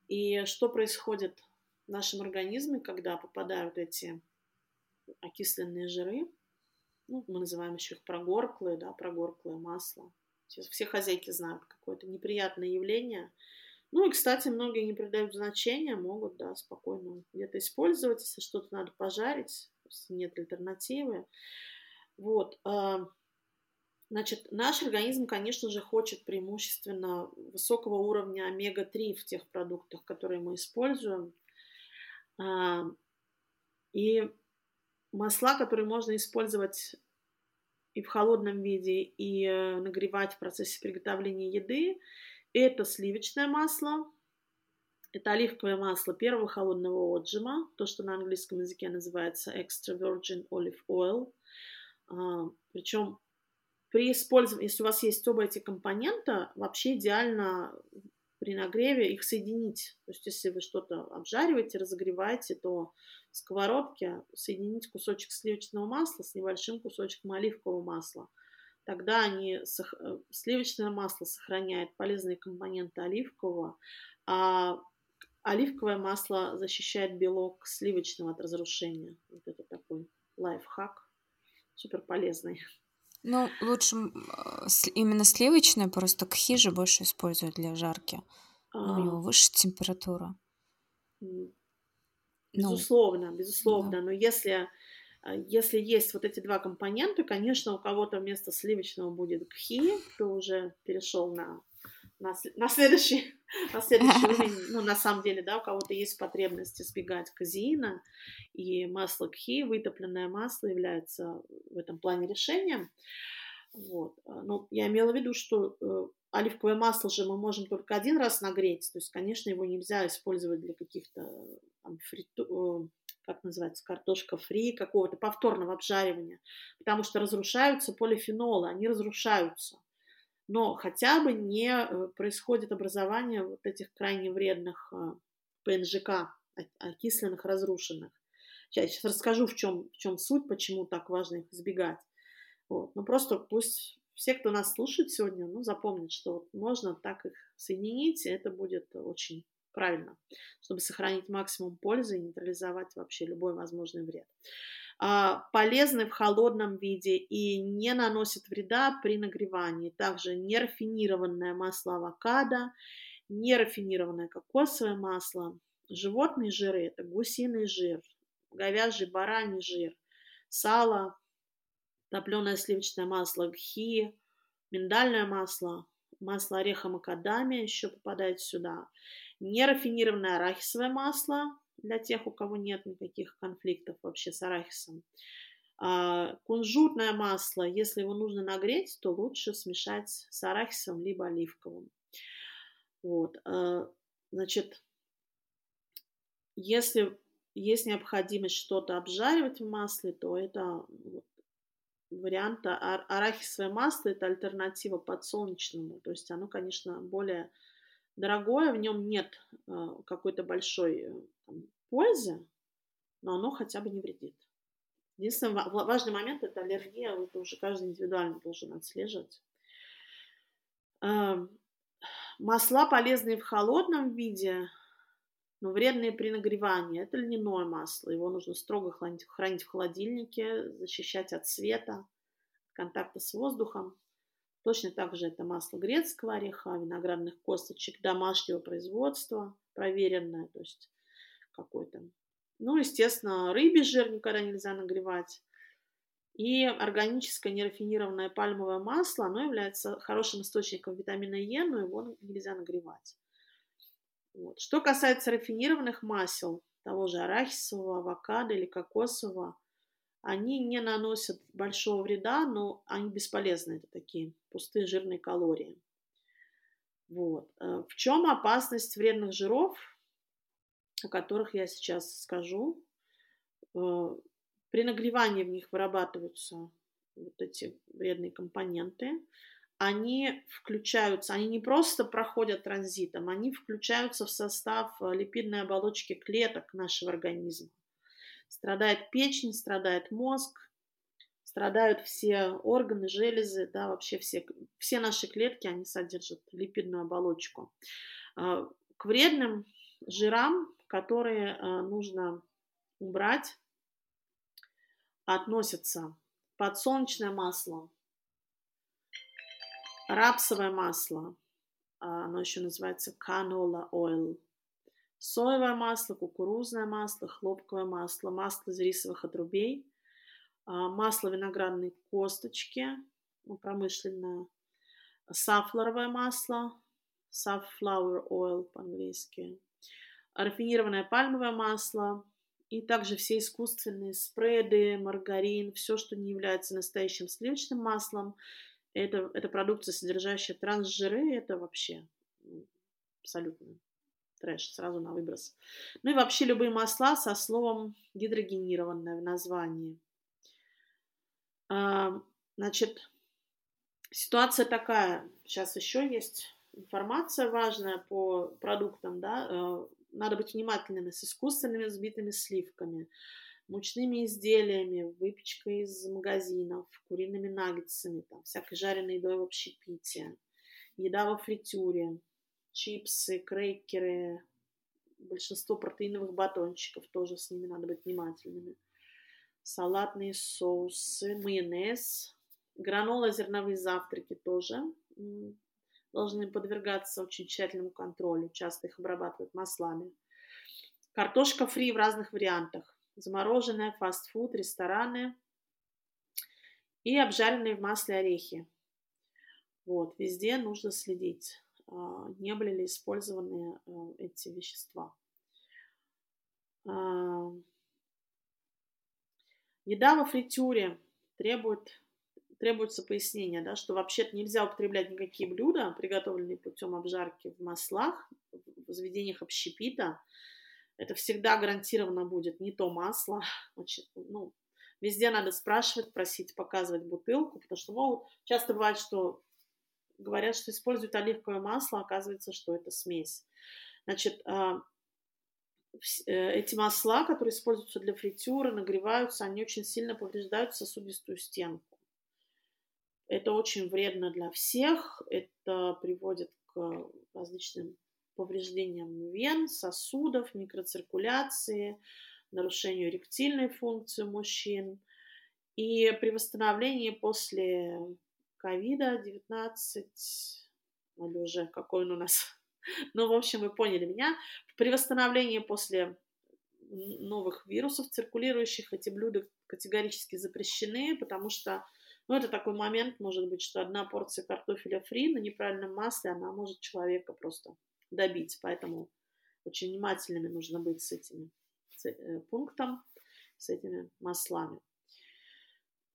И что происходит в нашем организме, когда попадают эти окисленные жиры, ну, мы называем еще их прогорклые, да, прогорклое масло. Сейчас все хозяйки знают какое-то неприятное явление – ну и, кстати, многие не придают значения, могут, да, спокойно где-то использовать, если что-то надо пожарить, если нет альтернативы. Вот. А, значит, наш организм, конечно же, хочет преимущественно высокого уровня омега-3 в тех продуктах, которые мы используем. А, и масла, которые можно использовать и в холодном виде, и э, нагревать в процессе приготовления еды, это сливочное масло, это оливковое масло первого холодного отжима, то, что на английском языке называется extra virgin olive oil. А, причем при использовании, если у вас есть оба эти компонента, вообще идеально при нагреве их соединить. То есть, если вы что-то обжариваете, разогреваете, то в сковородке соединить кусочек сливочного масла с небольшим кусочком оливкового масла – тогда они, э, сливочное масло сохраняет полезные компоненты оливкового, а оливковое масло защищает белок сливочного от разрушения. Вот это такой лайфхак, супер полезный. Ну, лучше э, именно сливочное, просто кхи же больше используют для жарки. А... У него выше температура. Безусловно, ну, безусловно. Да. Но если а, если есть вот эти два компонента, конечно, у кого-то вместо сливочного будет кхи, кто уже перешел на на, на следующий, на следующий уровень, ну, на самом деле, да, у кого-то есть потребность избегать казеина, и масло кхи, вытопленное масло, является в этом плане решением. Вот. Но я имела в виду, что э, оливковое масло же мы можем только один раз нагреть, то есть, конечно, его нельзя использовать для каких-то там, фриту, э, как называется, картошка фри, какого-то повторного обжаривания, потому что разрушаются полифенолы, они разрушаются но хотя бы не э, происходит образование вот этих крайне вредных э, ПНЖК, окисленных, разрушенных. Я сейчас расскажу, в чем, в чем суть, почему так важно их избегать. Вот. Ну, просто пусть все, кто нас слушает сегодня, ну, запомнят, что можно так их соединить, и это будет очень правильно, чтобы сохранить максимум пользы и нейтрализовать вообще любой возможный вред. А, полезны в холодном виде и не наносят вреда при нагревании. Также нерафинированное масло авокадо, нерафинированное кокосовое масло, животные жиры – это гусиный жир, говяжий, бараний жир, сало, топленое сливочное масло гхи, миндальное масло, масло ореха макадамия еще попадает сюда, нерафинированное арахисовое масло, для тех, у кого нет никаких конфликтов вообще с арахисом. А, кунжутное масло, если его нужно нагреть, то лучше смешать с арахисом либо оливковым. Вот. А, значит, если есть необходимость что-то обжаривать в масле, то это вариант арахисовое масло – это альтернатива подсолнечному. То есть оно, конечно, более дорогое, в нем нет а, какой-то большой э, там, пользы, но оно хотя бы не вредит. Единственный важный момент – это аллергия, это уже каждый индивидуально должен отслеживать. Масла полезные в холодном виде, но вредные при нагревании. Это льняное масло. Его нужно строго хранить, хранить в холодильнике, защищать от света, контакта с воздухом. Точно так же это масло грецкого ореха, виноградных косточек домашнего производства, проверенное, то есть какой-то. Ну, естественно, рыбий жир никогда нельзя нагревать. И органическое нерафинированное пальмовое масло, оно является хорошим источником витамина Е, но его нельзя нагревать. Вот. Что касается рафинированных масел, того же арахисового, авокадо или кокосового, они не наносят большого вреда, но они бесполезны. Это такие пустые жирные калории. Вот. Э, в чем опасность вредных жиров? о которых я сейчас скажу. Э, при нагревании в них вырабатываются вот эти вредные компоненты. Они включаются, они не просто проходят транзитом, они включаются в состав э, липидной оболочки клеток нашего организма. Страдает печень, страдает мозг, страдают все органы, железы, да, вообще все, все наши клетки, они содержат липидную оболочку. Э, к вредным жирам которые э, нужно убрать, относятся подсолнечное масло, рапсовое масло, а, оно еще называется canola oil, соевое масло, кукурузное масло, хлопковое масло, масло из рисовых отрубей, а, масло виноградной косточки, ну, промышленное, сафлоровое масло, safflower oil по-английски, рафинированное пальмовое масло и также все искусственные спреды, маргарин, все, что не является настоящим сливочным маслом. Это, это продукция, содержащая трансжиры, это вообще абсолютно трэш, сразу на выброс. Ну и вообще любые масла со словом гидрогенированное в названии. А, значит, ситуация такая. Сейчас еще есть информация важная по продуктам, да, э, надо быть внимательными с искусственными взбитыми сливками, мучными изделиями, выпечкой из магазинов, куриными наггетсами, там, всякой жареной едой в общепите, еда во фритюре, чипсы, крекеры, большинство протеиновых батончиков, тоже с ними надо быть внимательными, салатные соусы, майонез, гранола, зерновые завтраки тоже должны подвергаться очень тщательному контролю. Часто их обрабатывают маслами. Картошка фри в разных вариантах. Замороженная, фастфуд, рестораны и обжаренные в масле орехи. Вот, везде нужно следить. Не были ли использованы эти вещества. Еда во фритюре требует, требуется пояснение, да, что вообще-то нельзя употреблять никакие блюда, приготовленные путем обжарки в маслах, в заведениях общепита. Это всегда гарантированно будет не то масло. Очень, ну, везде надо спрашивать, просить, показывать бутылку, потому что могут, часто бывает, что говорят, что используют оливковое масло, оказывается, что это смесь. Значит, а, Э, эти масла, которые используются для фритюра, нагреваются, они очень сильно повреждают сосудистую стенку. Это очень вредно для всех, это приводит к различным повреждениям вен, сосудов, микроциркуляции, нарушению эректильной функции мужчин. И при восстановлении после ковида-19, или уже какой он у нас ну, в общем, вы поняли меня. При восстановлении после новых вирусов циркулирующих эти блюда категорически запрещены, потому что, ну, это такой момент, может быть, что одна порция картофеля фри на неправильном масле, она может человека просто добить, поэтому очень внимательными нужно быть с этими с, э, пунктом, с этими маслами.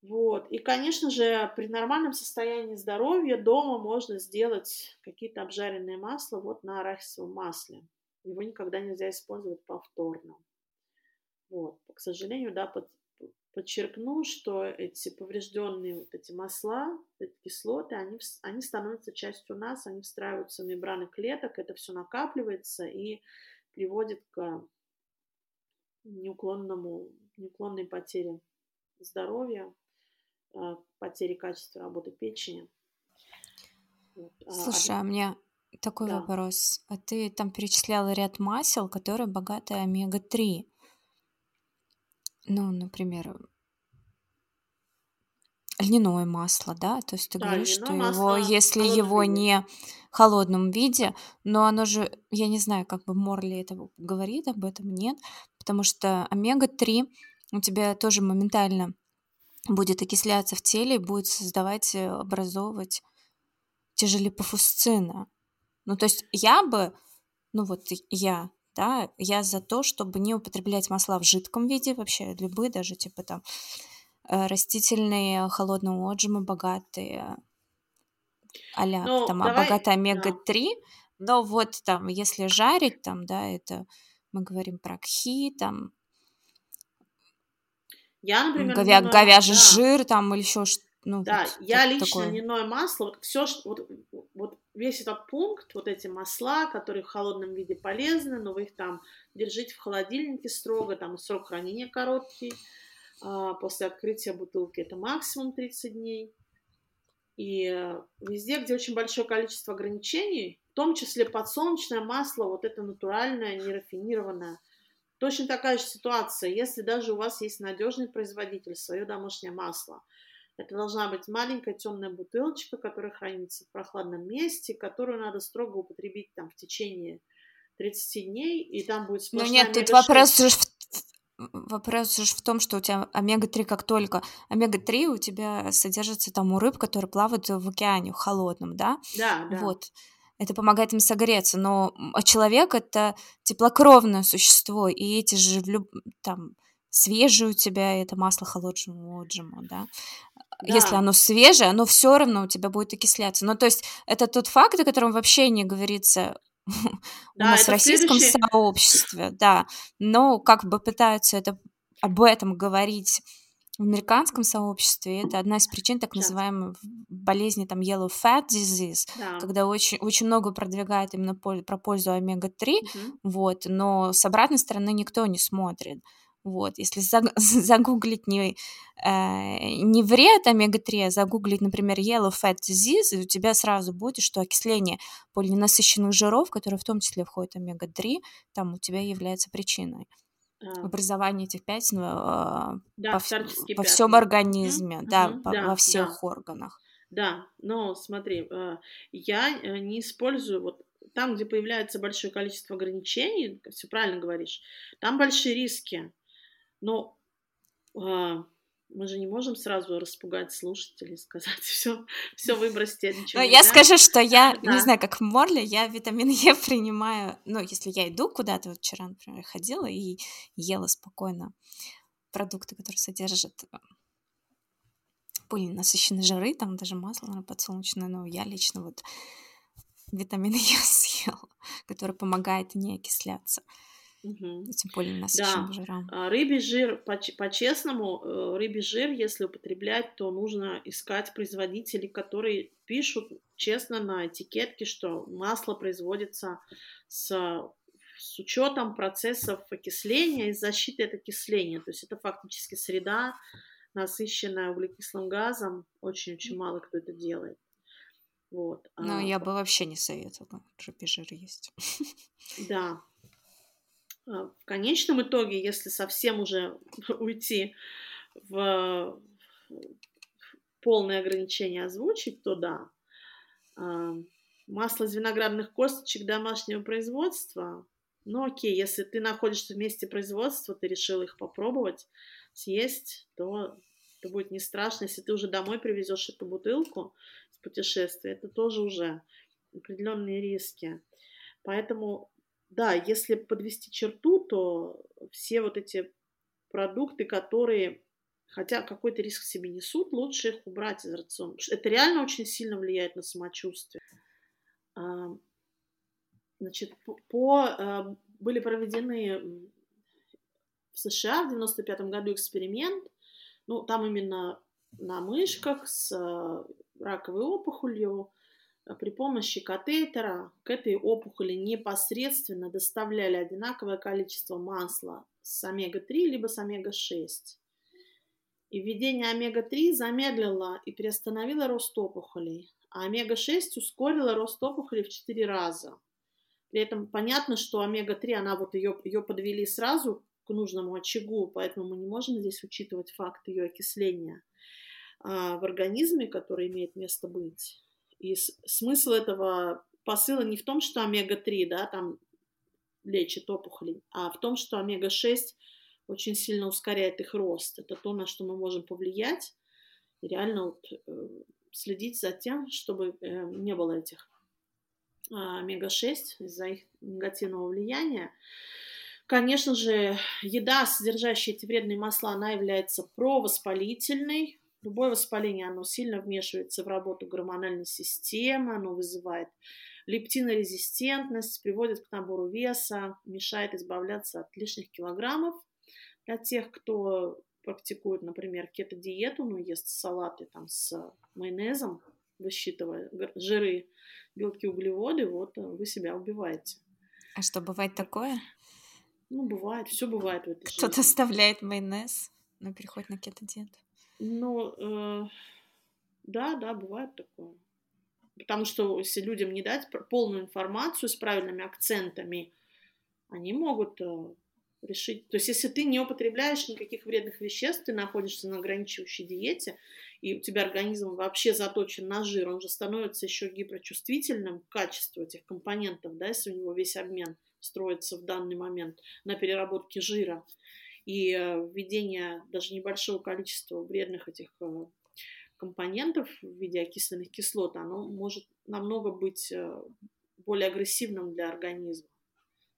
Вот. И, конечно же, при нормальном состоянии здоровья дома можно сделать какие-то обжаренные масла вот на арахисовом масле. Его никогда нельзя использовать повторно. Вот. К сожалению, да, под, подчеркну, что эти поврежденные вот эти масла, эти кислоты, они, они становятся частью нас, они встраиваются в мембраны клеток, это все накапливается и приводит к неуклонному, неуклонной потере здоровья, потери качества работы печени. А, Слушай, а мне такой да. вопрос. А ты там перечисляла ряд масел, которые богаты омега-3. Ну, например, льняное масло, да? То есть ты да, говоришь, что его, если его виде. не в холодном виде, но оно же, я не знаю, как бы Морли это говорит об этом, нет, потому что омега-3 у тебя тоже моментально будет окисляться в теле и будет создавать, э, образовывать те же липофусцины. Ну, то есть я бы, ну вот я, да, я за то, чтобы не употреблять масла в жидком виде вообще, любые даже, типа там э, растительные холодные отжимы, богатые а ну, там, давай, богатые омега-3, да. но вот там, если жарить, там, да, это мы говорим про кхи, там, я, например, Говя... льняное... говяжий да. жир там или еще что ну, да, вот, я лично такое. льняное масло, вот все, вот, вот весь этот пункт, вот эти масла, которые в холодном виде полезны, но вы их там держите в холодильнике строго, там срок хранения короткий, а, после открытия бутылки это максимум 30 дней. И э, везде, где очень большое количество ограничений, в том числе подсолнечное масло, вот это натуральное, нерафинированное, Точно такая же ситуация, если даже у вас есть надежный производитель, свое домашнее масло. Это должна быть маленькая темная бутылочка, которая хранится в прохладном месте, которую надо строго употребить там в течение 30 дней, и там будет сплошная Ну нет, тут вопрос же в Вопрос же в том, что у тебя омега-3 как только... Омега-3 у тебя содержится там у рыб, которые плавают в океане, в холодном, да? Да, да. Вот это помогает им согреться, но а человек это теплокровное существо, и эти же там свежее у тебя это масло холодного отжима, да? да. Если оно свежее, оно все равно у тебя будет окисляться. Ну, то есть это тот факт, о котором вообще не говорится у нас в российском сообществе, да. Но как бы пытаются это об этом говорить в американском сообществе это одна из причин так называемой болезни там yellow fat disease, да. когда очень, очень много продвигает именно про пользу омега-3, угу. вот, но с обратной стороны никто не смотрит. Вот, если загуглить не, э, не вред омега-3, а загуглить, например, yellow fat disease, у тебя сразу будет, что окисление полиненасыщенных жиров, которые в том числе входят омега-3, там у тебя является причиной. Образование этих пятен э, да, по, по всем организме, mm-hmm. да, по, да, во всех да. органах. Да, но смотри, э, я э, не использую вот там, где появляется большое количество ограничений, все правильно говоришь, там большие риски. Но мы же не можем сразу распугать слушателей, сказать все, все выбросьте, ничего. Ну, я скажу, что я, да. не знаю, как в Морле, я витамин Е принимаю, ну, если я иду куда-то, вот вчера, например, ходила и ела спокойно продукты, которые содержат э, более насыщенные жиры, там даже масло, наверное, подсолнечное, но я лично вот витамин Е съела, который помогает не окисляться. Угу. Этим полиненасыщенным да. жирам. А, рыбий жир, по-честному, э, рыбий жир, если употреблять, то нужно искать производителей, которые пишут честно на этикетке, что масло производится с, с учетом процессов окисления и защиты от окисления. То есть это фактически среда, насыщенная углекислым газом. Очень-очень мало кто это делает. Вот. Но а, я бы вообще не советовала рыбий жир есть. Да, в конечном итоге, если совсем уже уйти в полное ограничение озвучить, то да. А, масло из виноградных косточек домашнего производства. Ну окей, если ты находишься в месте производства, ты решил их попробовать, съесть, то это будет не страшно. Если ты уже домой привезешь эту бутылку с путешествия, это тоже уже определенные риски. Поэтому да, если подвести черту, то все вот эти продукты, которые, хотя какой-то риск себе несут, лучше их убрать из рациона. Это реально очень сильно влияет на самочувствие. А, значит, по, а, были проведены в США в 95 году эксперимент, ну, там именно на мышках с а, раковой опухолью, при помощи катетера к этой опухоли непосредственно доставляли одинаковое количество масла с омега-3 либо с омега-6. И введение омега-3 замедлило и приостановило рост опухолей, а омега-6 ускорило рост опухолей в 4 раза. При этом понятно, что омега-3, она вот ее, ее подвели сразу к нужному очагу, поэтому мы не можем здесь учитывать факт ее окисления а, в организме, который имеет место быть. И смысл этого посыла не в том, что омега-3, да, там лечит опухоли, а в том, что омега-6 очень сильно ускоряет их рост. Это то, на что мы можем повлиять. И реально вот, э, следить за тем, чтобы э, не было этих а, омега-6 из-за их негативного влияния. Конечно же, еда, содержащая эти вредные масла, она является провоспалительной, Любое воспаление, оно сильно вмешивается в работу гормональной системы, оно вызывает лептинорезистентность, приводит к набору веса, мешает избавляться от лишних килограммов. Для тех, кто практикует, например, кето-диету, ну, ест салаты там с майонезом, высчитывая жиры, белки, углеводы, вот вы себя убиваете. А что, бывает такое? Ну, бывает, все бывает в этой Кто-то оставляет майонез на переход на кето-диету. Ну, э, да, да, бывает такое. Потому что если людям не дать полную информацию с правильными акцентами, они могут э, решить. То есть, если ты не употребляешь никаких вредных веществ, ты находишься на ограничивающей диете, и у тебя организм вообще заточен на жир, он же становится еще гиперчувствительным к качеству этих компонентов, да, если у него весь обмен строится в данный момент на переработке жира и э, введение даже небольшого количества вредных этих э, компонентов в виде окисленных кислот, оно может намного быть э, более агрессивным для организма.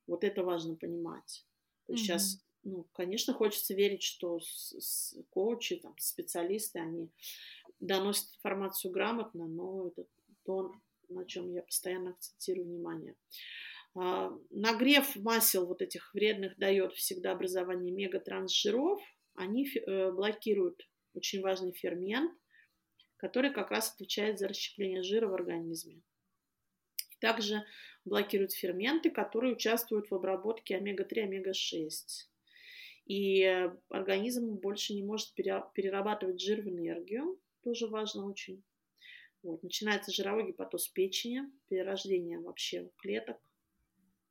Вот это важно понимать. То есть mm-hmm. сейчас, ну, конечно, хочется верить, что с, с коучи, там, специалисты, они доносят информацию грамотно, но это то, на чем я постоянно акцентирую внимание. А, нагрев масел вот этих вредных дает всегда образование мегатрансжиров. Они э, блокируют очень важный фермент, который как раз отвечает за расщепление жира в организме. Также блокируют ферменты, которые участвуют в обработке омега-3, омега-6. И э, организм больше не может перерабатывать жир в энергию. Тоже важно очень. Вот. Начинается жировой гепатоз печени, перерождение вообще клеток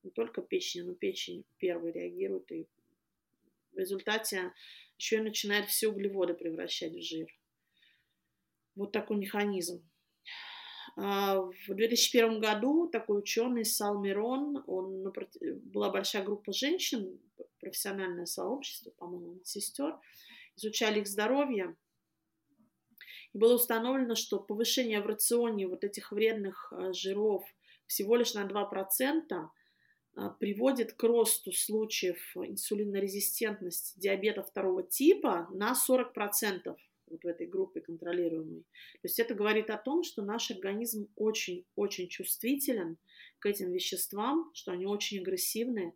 не только печень, но печень первой реагирует и в результате еще и начинает все углеводы превращать в жир. Вот такой механизм. А, в 2001 году такой ученый Сал Мирон, он, была большая группа женщин, профессиональное сообщество, по-моему, сестер, изучали их здоровье, и было установлено, что повышение в рационе вот этих вредных э, жиров всего лишь на 2% а, приводит к росту случаев инсулинорезистентности диабета второго типа на 40% вот в этой группе контролируемой. То есть это говорит о том, что наш организм очень-очень чувствителен к этим веществам, что они очень агрессивные,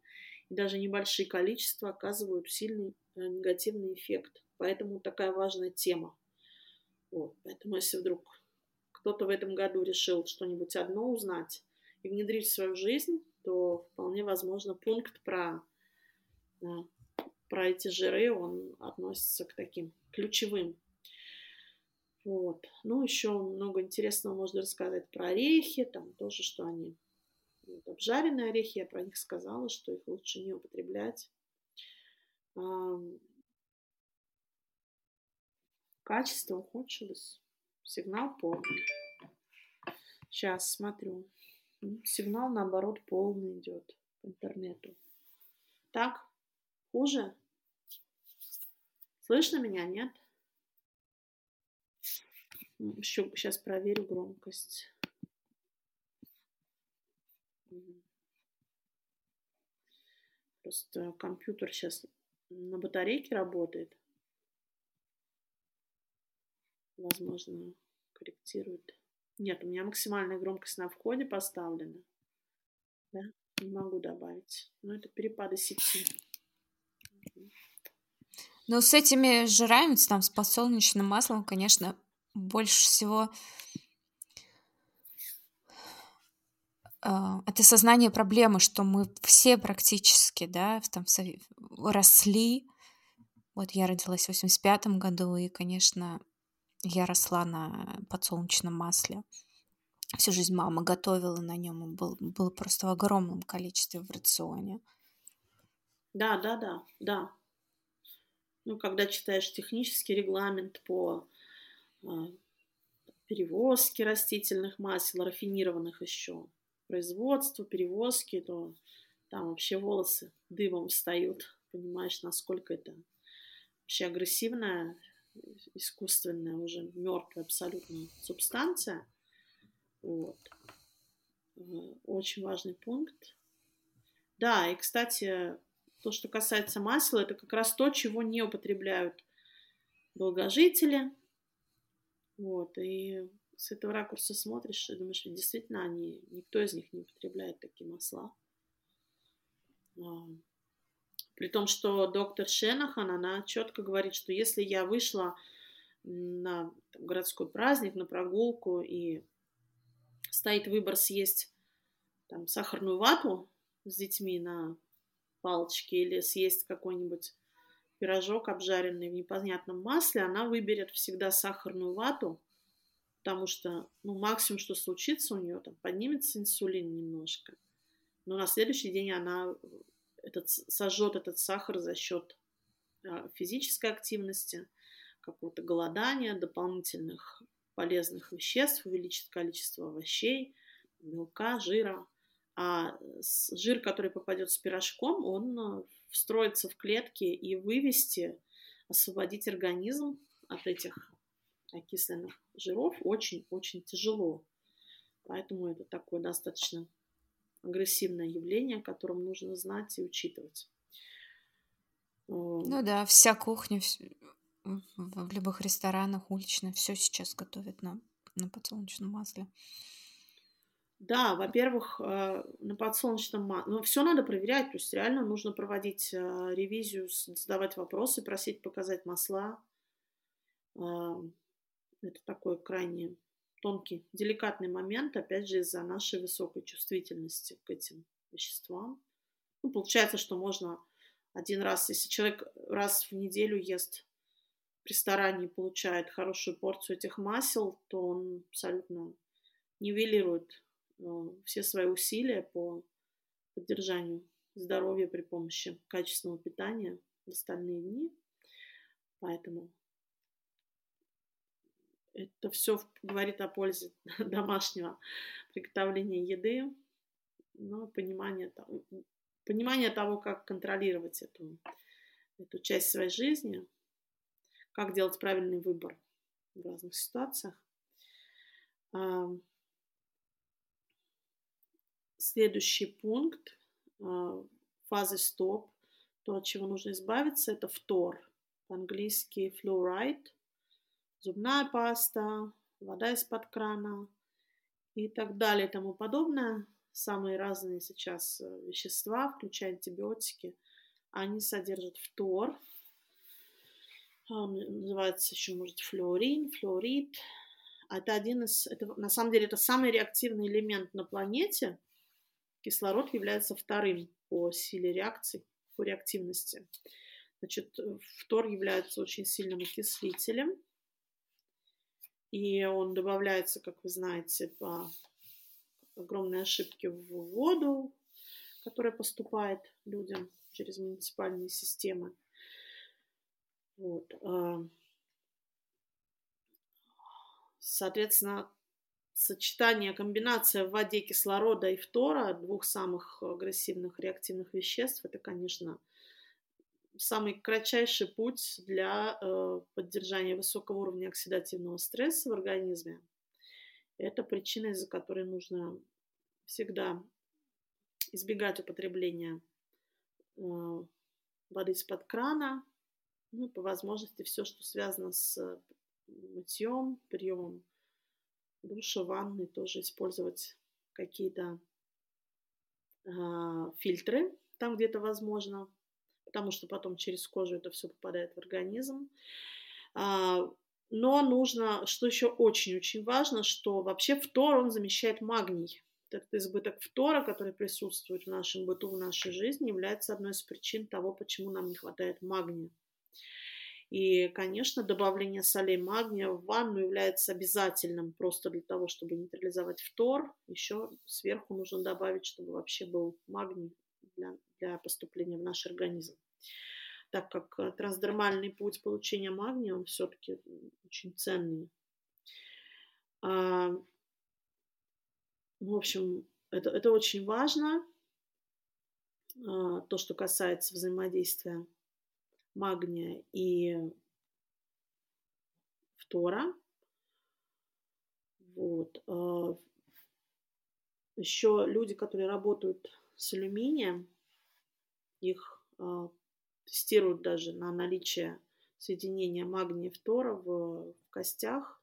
и даже небольшие количества оказывают сильный э, негативный эффект. Поэтому такая важная тема. Вот. Поэтому если вдруг кто-то в этом году решил что-нибудь одно узнать и внедрить в свою жизнь, то вполне возможно пункт про, да, про эти жиры, он относится к таким ключевым вот. Ну, еще много интересного можно рассказать про орехи, там тоже, что они вот, обжаренные орехи, я про них сказала, что их лучше не употреблять. Качество ухудшилось. Сигнал полный. Сейчас смотрю. Сигнал, наоборот, полный идет по интернету. Так, хуже? Слышно меня, нет? Еще сейчас проверю громкость. Просто компьютер сейчас на батарейке работает. Возможно, корректирует. Нет, у меня максимальная громкость на входе поставлена. Да, не могу добавить. Но это перепады сети. Но с этими жирами, там, с подсолнечным маслом, конечно, больше всего а, это сознание проблемы, что мы все практически, да, там росли. Вот я родилась в 85 году, и, конечно, я росла на подсолнечном масле. Всю жизнь мама готовила на нем, и был, было просто в огромном количестве в рационе. Да, да, да, да. Ну, когда читаешь технический регламент по а, перевозки растительных масел, рафинированных еще, производство, перевозки, то там вообще волосы дымом встают. Понимаешь, насколько это вообще агрессивная, искусственная, уже мертвая абсолютно субстанция. Вот. Э, очень важный пункт. Да, и, кстати, то, что касается масел, это как раз то, чего не употребляют долгожители, вот, и с этого ракурса смотришь и думаешь, действительно, они, никто из них не употребляет такие масла. При том, что доктор Шенахан, она четко говорит, что если я вышла на там, городской праздник, на прогулку, и стоит выбор съесть там, сахарную вату с детьми на палочке или съесть какой-нибудь пирожок, обжаренный в непонятном масле, она выберет всегда сахарную вату, потому что, ну, максимум, что случится у нее, там, поднимется инсулин немножко, но на следующий день она этот, сожжет этот сахар за счет а, физической активности, какого-то голодания, дополнительных полезных веществ, увеличит количество овощей, белка, жира. А жир, который попадет с пирожком, он а, встроиться в клетки и вывести, освободить организм от этих окисленных жиров очень-очень тяжело. Поэтому это такое достаточно агрессивное явление, о котором нужно знать и учитывать. Ну да, вся кухня в любых ресторанах уличная, все сейчас готовят на, на подсолнечном масле. Да, во-первых, э, на подсолнечном масле, ну, все надо проверять, то есть реально нужно проводить э, ревизию, задавать вопросы, просить показать масла. А, это такой крайне тонкий, деликатный момент, опять же, из-за нашей высокой чувствительности к этим веществам. Ну, получается, что можно один раз, если человек раз в неделю ест в ресторане и получает хорошую порцию этих масел, то он абсолютно нивелирует Э, все свои усилия по поддержанию здоровья при помощи качественного питания в остальные дни. Поэтому это все говорит о пользе домашнего приготовления еды, но понимание понимание того как контролировать эту, эту часть своей жизни. как делать правильный выбор в разных ситуациях. Следующий пункт фазы стоп, то, от чего нужно избавиться, это фтор. По-английски fluoride, зубная паста, вода из-под крана и так далее и тому подобное. Самые разные сейчас э, вещества, включая антибиотики, они содержат фтор. Он называется еще, может, флуорин, флуорид. Это один из, это, на самом деле, это самый реактивный элемент на планете. Кислород является вторым по силе реакции, по реактивности. Значит, фтор является очень сильным окислителем, и он добавляется, как вы знаете, по огромной ошибке в воду, которая поступает людям через муниципальные системы. Вот. А, соответственно, сочетание, комбинация в воде кислорода и фтора, двух самых агрессивных реактивных веществ, это, конечно, самый кратчайший путь для э, поддержания высокого уровня оксидативного стресса в организме. Это причина, из-за которой нужно всегда избегать употребления э, воды из-под крана, ну, по возможности все, что связано с мытьем, приемом душа, ванны тоже использовать какие-то э, фильтры там, где это возможно, потому что потом через кожу это все попадает в организм. А, но нужно, что еще очень-очень важно, что вообще фтор, он замещает магний. Этот избыток фтора, который присутствует в нашем быту, в нашей жизни, является одной из причин того, почему нам не хватает магния. И, конечно, добавление солей магния в ванну является обязательным просто для того, чтобы нейтрализовать фтор. Еще сверху нужно добавить, чтобы вообще был магний для, для поступления в наш организм. Так как э, трансдермальный путь получения магния, он все-таки очень ценный. А, в общем, это, это очень важно, а, то, что касается взаимодействия магния и фтора. Вот. А, Еще люди, которые работают с алюминием, их а, тестируют даже на наличие соединения магния фтора в, в костях.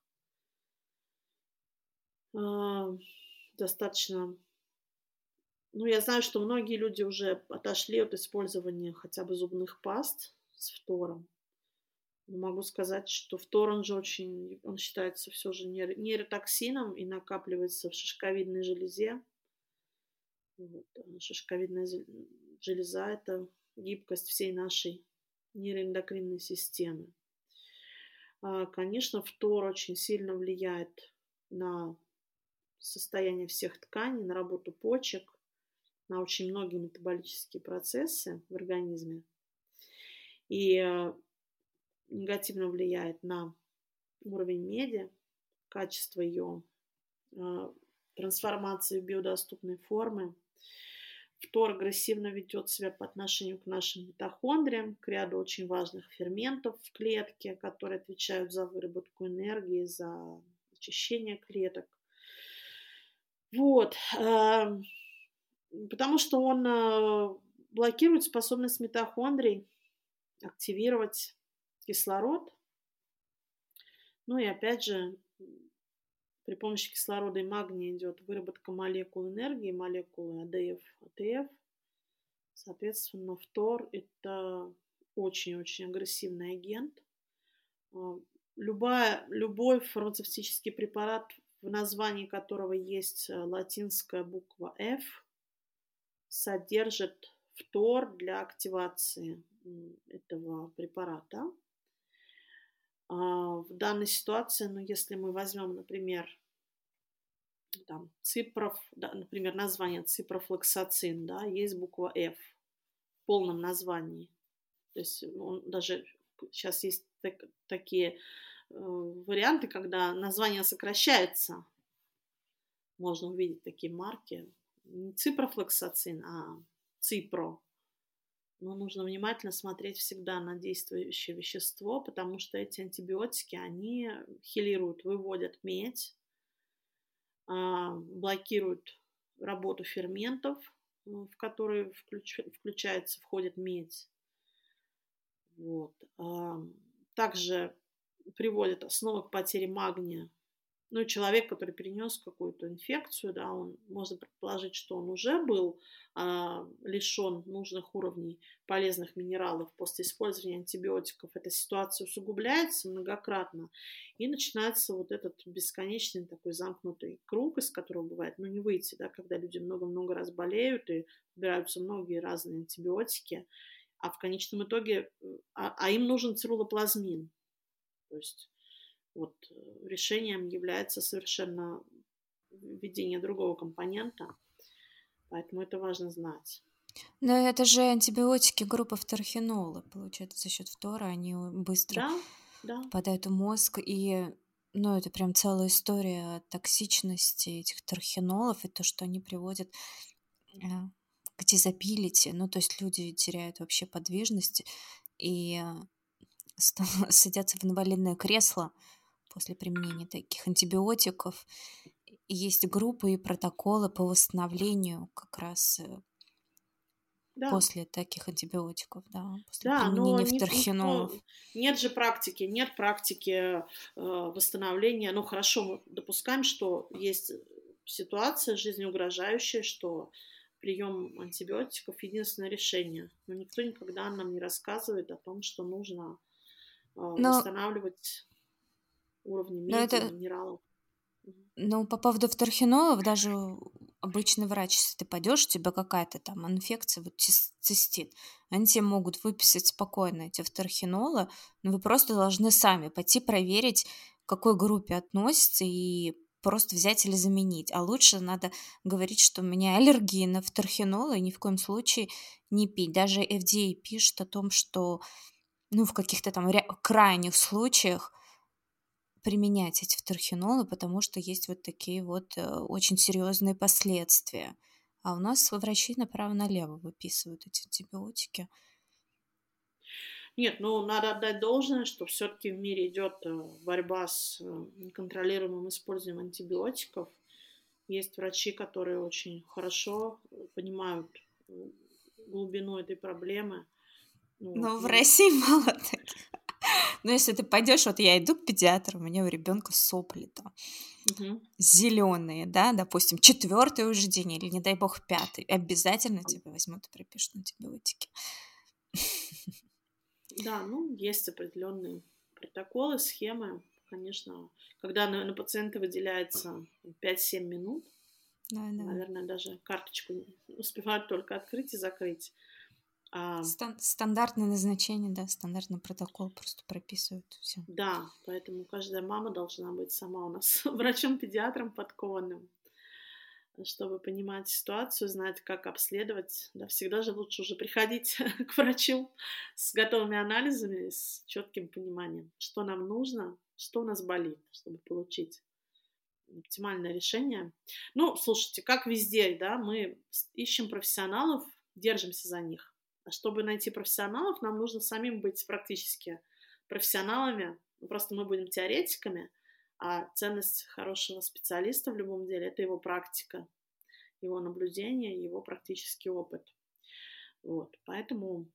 А, достаточно ну, я знаю, что многие люди уже отошли от использования хотя бы зубных паст с фтором. Могу сказать, что фтор, он же очень, он считается все же нейротоксином и накапливается в шишковидной железе. Вот. А шишковидная железа – это гибкость всей нашей нейроэндокринной системы. А, конечно, фтор очень сильно влияет на состояние всех тканей, на работу почек, на очень многие метаболические процессы в организме и э, негативно влияет на уровень меди, качество ее э, трансформации в биодоступной формы. Фтор агрессивно ведет себя по отношению к нашим митохондриям, к ряду очень важных ферментов в клетке, которые отвечают за выработку энергии, за очищение клеток. Вот. Эм, потому что он э, блокирует способность митохондрий активировать кислород. Ну и опять же, при помощи кислорода и магния идет выработка молекул энергии, молекулы АДФ, АТФ. Соответственно, фтор – это очень-очень агрессивный агент. А, любая, любой фармацевтический препарат, в названии которого есть э, латинская буква F, содержит фтор для активации этого препарата. А, в данной ситуации, ну, если мы возьмем, например, там, ципров, да, например, название ципрофлоксацин, да, есть буква F в полном названии. То есть он даже сейчас есть так, такие э, варианты, когда название сокращается. Можно увидеть такие марки. Не ципрофлоксацин, а ципро но нужно внимательно смотреть всегда на действующее вещество, потому что эти антибиотики, они хилируют, выводят медь, а, блокируют работу ферментов, в которые включ, включается, входит медь. Вот. Также приводит основы к потере магния ну, человек, который перенес какую-то инфекцию, да, он можно предположить, что он уже был а, лишен нужных уровней полезных минералов после использования антибиотиков. Эта ситуация усугубляется многократно, и начинается вот этот бесконечный такой замкнутый круг, из которого бывает, ну, не выйти, да, когда люди много-много раз болеют и убираются многие разные антибиотики, а в конечном итоге, э, а, а им нужен цирулоплазмин. То есть вот э, решением является совершенно введение другого компонента, поэтому это важно знать. Но это же антибиотики группы вторхинола, получается, за счет фтора они быстро да, да. попадают в мозг, и ну, это прям целая история токсичности этих торхинолов и то, что они приводят э, к дизабилити, ну, то есть люди теряют вообще подвижность и садятся в инвалидное кресло, после применения таких антибиотиков. Есть группы и протоколы по восстановлению как раз э, да. после таких антибиотиков, да, после да, применения но вторхинолов. Никто, нет же практики, нет практики э, восстановления. Ну хорошо, мы допускаем, что есть ситуация жизнеугрожающая, что прием антибиотиков единственное решение. Но никто никогда нам не рассказывает о том, что нужно э, но... восстанавливать уровня меди, это... минералов. Ну, по поводу вторхинолов, даже обычный врач, если ты пойдешь, у тебя какая-то там инфекция, вот цистит, они тебе могут выписать спокойно эти вторхинолы, но вы просто должны сами пойти проверить, к какой группе относится, и просто взять или заменить. А лучше надо говорить, что у меня аллергия на вторхинолы, и ни в коем случае не пить. Даже FDA пишет о том, что ну, в каких-то там крайних случаях применять эти вторхинолы, потому что есть вот такие вот э, очень серьезные последствия. А у нас врачи направо-налево выписывают эти антибиотики. Нет, ну надо отдать должное, что все-таки в мире идет э, борьба с э, неконтролируемым использованием антибиотиков. Есть врачи, которые очень хорошо понимают глубину этой проблемы. Ну, Но в России мало таких. Но если ты пойдешь, вот я иду к педиатру, у меня у ребенка сопли там угу. зеленые, да, допустим, четвертый уже день или, не дай бог, пятый, обязательно тебе возьмут и пропишут антибиотики. Да, ну, есть определенные протоколы, схемы, конечно. Когда на, на пациента выделяется 5-7 минут, да, да. наверное, даже карточку успевают только открыть и закрыть. А, Стан- стандартное назначение, да, стандартный протокол просто прописывают все. Да, поэтому каждая мама должна быть сама у нас врачом-педиатром подкованным, чтобы понимать ситуацию, знать, как обследовать. Да, всегда же лучше уже приходить к врачу с готовыми анализами, с четким пониманием, что нам нужно, что у нас болит, чтобы получить оптимальное решение. Ну, слушайте, как везде, да, мы ищем профессионалов, держимся за них. Чтобы найти профессионалов, нам нужно самим быть практически профессионалами. Ну, просто мы будем теоретиками, а ценность хорошего специалиста в любом деле – это его практика, его наблюдение, его практический опыт. Вот, поэтому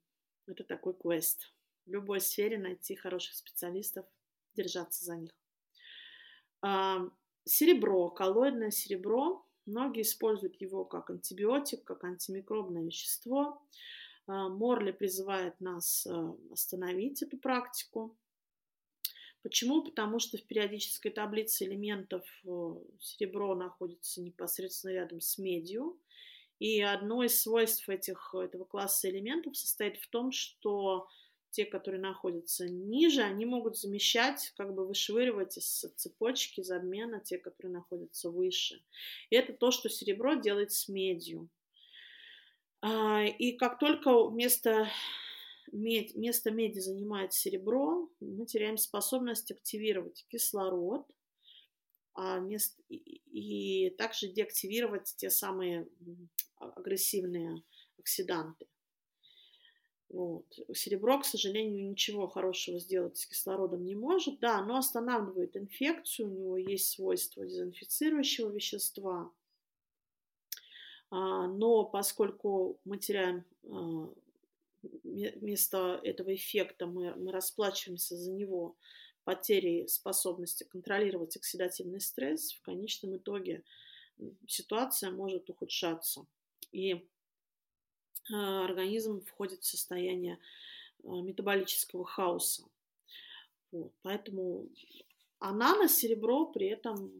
это такой квест. В любой сфере найти хороших специалистов, держаться за них. А, серебро, коллоидное серебро. Многие используют его как антибиотик, как антимикробное вещество. А, Морли призывает нас э, остановить эту практику. Почему? Потому что в периодической таблице элементов серебро находится непосредственно рядом с медью. И одно из свойств этих, этого класса элементов состоит в том, что те, которые находятся ниже, они могут замещать, как бы вышвыривать из цепочки, из обмена те, которые находятся выше. И это то, что серебро делает с медью. А, и как только вместо, медь, место меди занимает серебро, мы теряем способность активировать кислород а мест, и, и также деактивировать те самые агрессивные оксиданты. Вот. Серебро, к сожалению, ничего хорошего сделать с кислородом не может. Да, оно останавливает инфекцию, у него есть свойства дезинфицирующего вещества. А, но поскольку мы теряем а, вместо этого эффекта, мы, мы расплачиваемся за него потерей способности контролировать оксидативный стресс, в конечном итоге ситуация может ухудшаться. И а, организм входит в состояние метаболического хаоса. Вот. Поэтому анана, серебро при этом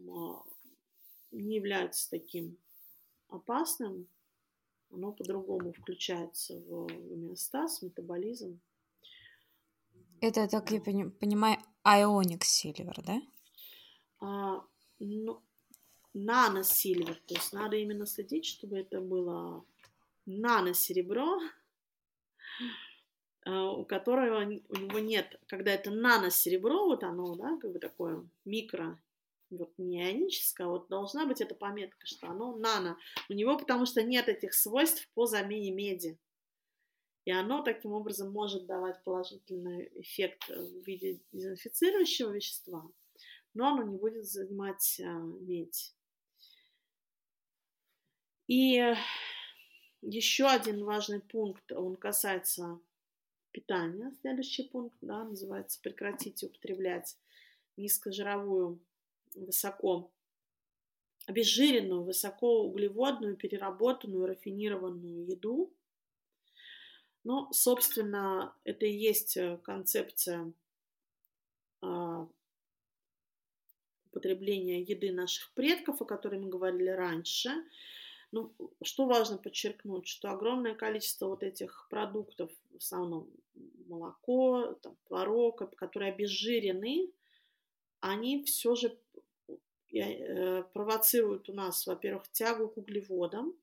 не является таким опасным, оно по-другому включается в гомеостаз, метаболизм. Это, так я понимаю, ионик сильвер, да? А, ну, нано-сильвер, то есть надо именно следить, чтобы это было нано-серебро, а, у которого у него нет, когда это нано-серебро, вот оно, да, как бы такое микро вот не ионическое, а вот должна быть эта пометка, что оно нано. У него потому что нет этих свойств по замене меди. И оно таким образом может давать положительный эффект в виде дезинфицирующего вещества, но оно не будет занимать а, медь. И еще один важный пункт, он касается питания. Следующий пункт, да, называется прекратите употреблять низкожировую высоко обезжиренную, высокоуглеводную, переработанную, рафинированную еду. Но, собственно, это и есть э, концепция а, употребления еды наших предков, о которой мы говорили раньше. Ну, что важно подчеркнуть, что огромное количество вот этих продуктов, в основном молоко, там, творог, которые обезжирены, они все же Э, провоцируют у нас, во-первых, тягу к углеводам,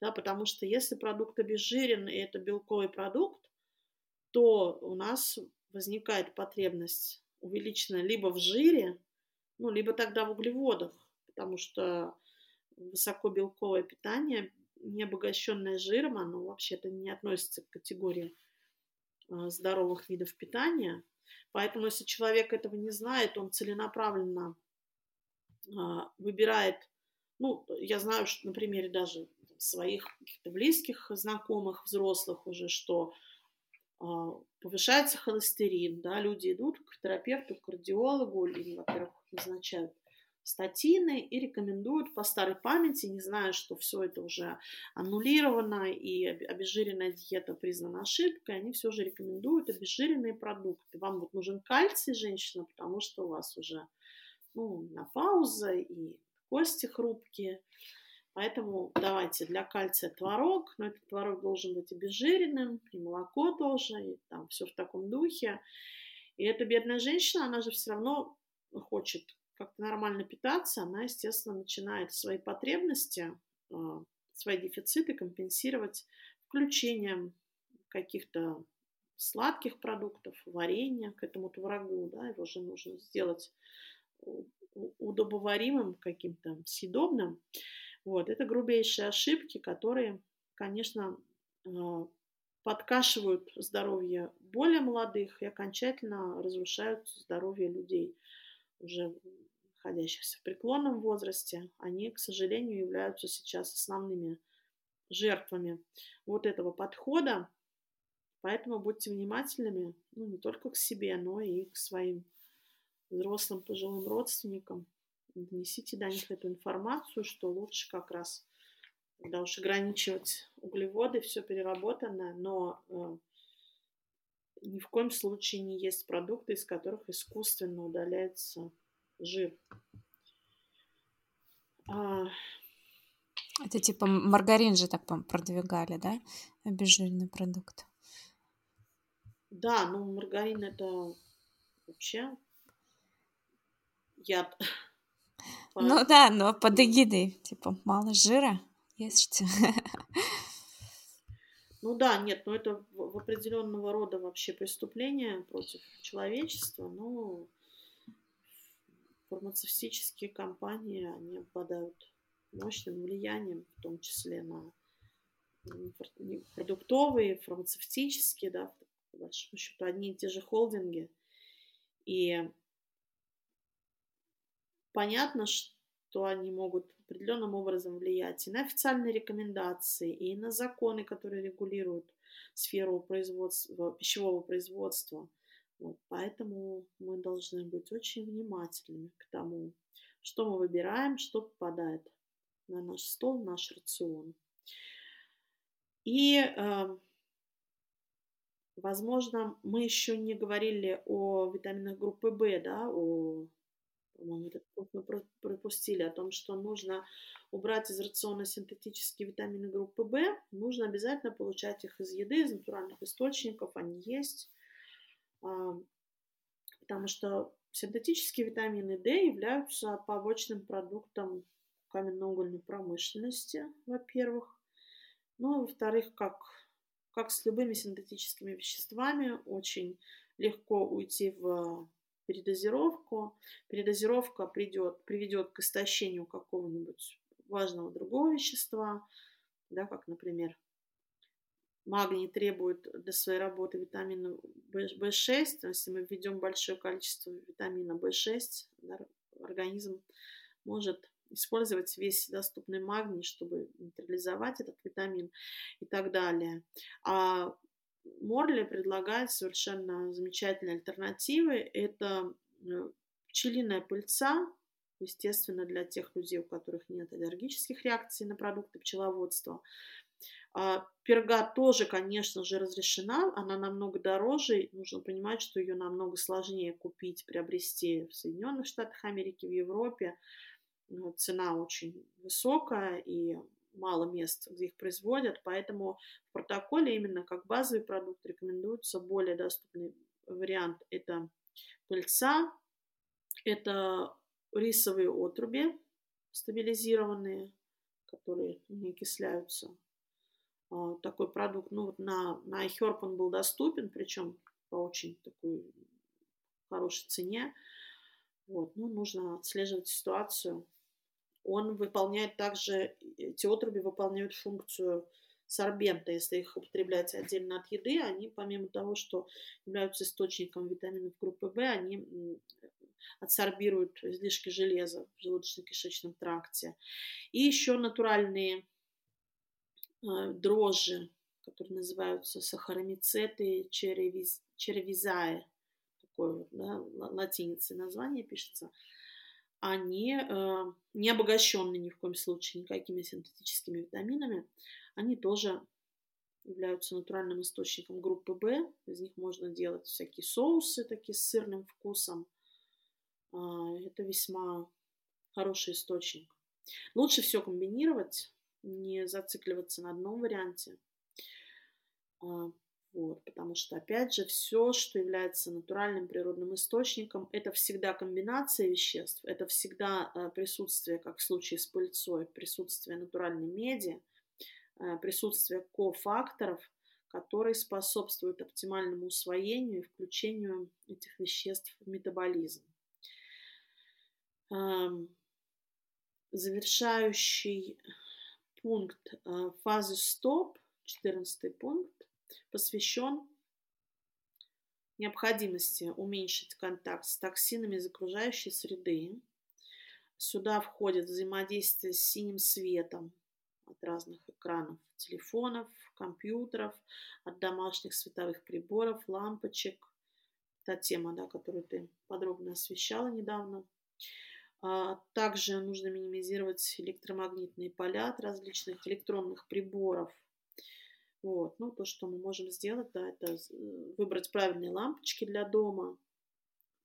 да, потому что если продукт обезжирен и это белковый продукт, то у нас возникает потребность увеличенная либо в жире, ну, либо тогда в углеводах, потому что высокобелковое питание, не обогащенное жиром, оно вообще-то не относится к категории э, здоровых видов питания. Поэтому, если человек этого не знает, он целенаправленно а, выбирает, ну, я знаю, что на примере даже своих близких знакомых, взрослых уже, что а, повышается холестерин, да, люди идут к терапевту, к кардиологу, или, во-первых, назначают статины и рекомендуют по старой памяти, не зная, что все это уже аннулировано и обезжиренная диета признана ошибкой, они все же рекомендуют обезжиренные продукты. Вам вот нужен кальций, женщина, потому что у вас уже ну, на пауза и кости хрупкие. Поэтому давайте для кальция творог, но этот творог должен быть обезжиренным, и молоко тоже, и там все в таком духе. И эта бедная женщина, она же все равно хочет как-то нормально питаться, она, естественно, начинает свои потребности, а, свои дефициты компенсировать включением каких-то сладких продуктов, варенья к этому творогу, да, его же нужно сделать удобоваримым, каким-то съедобным. Вот, это грубейшие ошибки, которые, конечно, а, подкашивают здоровье более молодых и окончательно разрушают здоровье людей, уже находящихся в преклонном возрасте. Они, к сожалению, являются сейчас основными жертвами вот этого подхода. Поэтому будьте внимательными ну, не только к себе, но и к своим взрослым пожилым родственникам, донесите до них эту информацию, что лучше как раз, когда уж ограничивать углеводы, все переработанное, но э, ни в коем случае не есть продукты, из которых искусственно удаляется жир. А... Это типа маргарин же так продвигали, да? Обезжиренный продукт. Да, ну маргарин это вообще яд. Ну да, но под эгидой, типа, мало жира, ешьте. Ну да, нет, но это в определенного рода вообще преступление против человечества, но фармацевтические компании, они обладают мощным влиянием, в том числе на продуктовые, фармацевтические, да, по большому счету, одни и те же холдинги. И понятно, что они могут определенным образом влиять и на официальные рекомендации, и на законы, которые регулируют сферу производства, пищевого производства. Вот, поэтому мы должны быть очень внимательными к тому, что мы выбираем, что попадает на наш стол, наш рацион. И, э, возможно, мы еще не говорили о витаминах группы В, да, о по-моему, этот пункт мы пропустили, о том, что нужно убрать из рациона синтетические витамины группы В, нужно обязательно получать их из еды, из натуральных источников, они есть, а, потому что синтетические витамины D являются побочным продуктом каменно-угольной промышленности, во-первых, ну, а во-вторых, как, как с любыми синтетическими веществами, очень легко уйти в передозировку. Передозировка придет, приведет к истощению какого-нибудь важного другого вещества, да, как, например, магний требует для своей работы витамина В6, то есть если мы введем большое количество витамина В6, да, организм может использовать весь доступный магний, чтобы нейтрализовать этот витамин и так далее. А Морли предлагает совершенно замечательные альтернативы. Это э, пчелиная пыльца, естественно, для тех людей, у которых нет аллергических реакций на продукты пчеловодства. А перга тоже, конечно же, разрешена, она намного дороже, нужно понимать, что ее намного сложнее купить, приобрести в Соединенных Штатах Америки, в Европе. Ну, цена очень высокая, и мало мест, где их производят, поэтому в протоколе именно как базовый продукт рекомендуется более доступный вариант. Это пыльца, это рисовые отруби стабилизированные, которые не окисляются. А, такой продукт, ну вот на, на iHerb он был доступен, причем по очень такой хорошей цене. Вот, ну, нужно отслеживать ситуацию он выполняет также, эти отруби выполняют функцию сорбента. Если их употреблять отдельно от еды, они помимо того, что являются источником витаминов группы В, они адсорбируют излишки железа в желудочно-кишечном тракте. И еще натуральные э, дрожжи, которые называются сахаромицеты черевиз, черевизае, такое да, латиницей название пишется – они э, не обогащены ни в коем случае никакими синтетическими витаминами, они тоже являются натуральным источником группы В. Из них можно делать всякие соусы такие с сырным вкусом. Э, это весьма хороший источник. Лучше все комбинировать, не зацикливаться на одном варианте. Э, вот, потому что, опять же, все, что является натуральным природным источником, это всегда комбинация веществ, это всегда э, присутствие, как в случае с пыльцой, присутствие натуральной меди, э, присутствие кофакторов, которые способствуют оптимальному усвоению и включению этих веществ в метаболизм. Эм, завершающий пункт э, фазы стоп, 14 пункт, посвящен необходимости уменьшить контакт с токсинами из окружающей среды. Сюда входит взаимодействие с синим светом от разных экранов телефонов, компьютеров, от домашних световых приборов, лампочек. Та тема, да, которую ты подробно освещала недавно. А также нужно минимизировать электромагнитные поля от различных электронных приборов – вот. Ну, то, что мы можем сделать, да, это э, выбрать правильные лампочки для дома,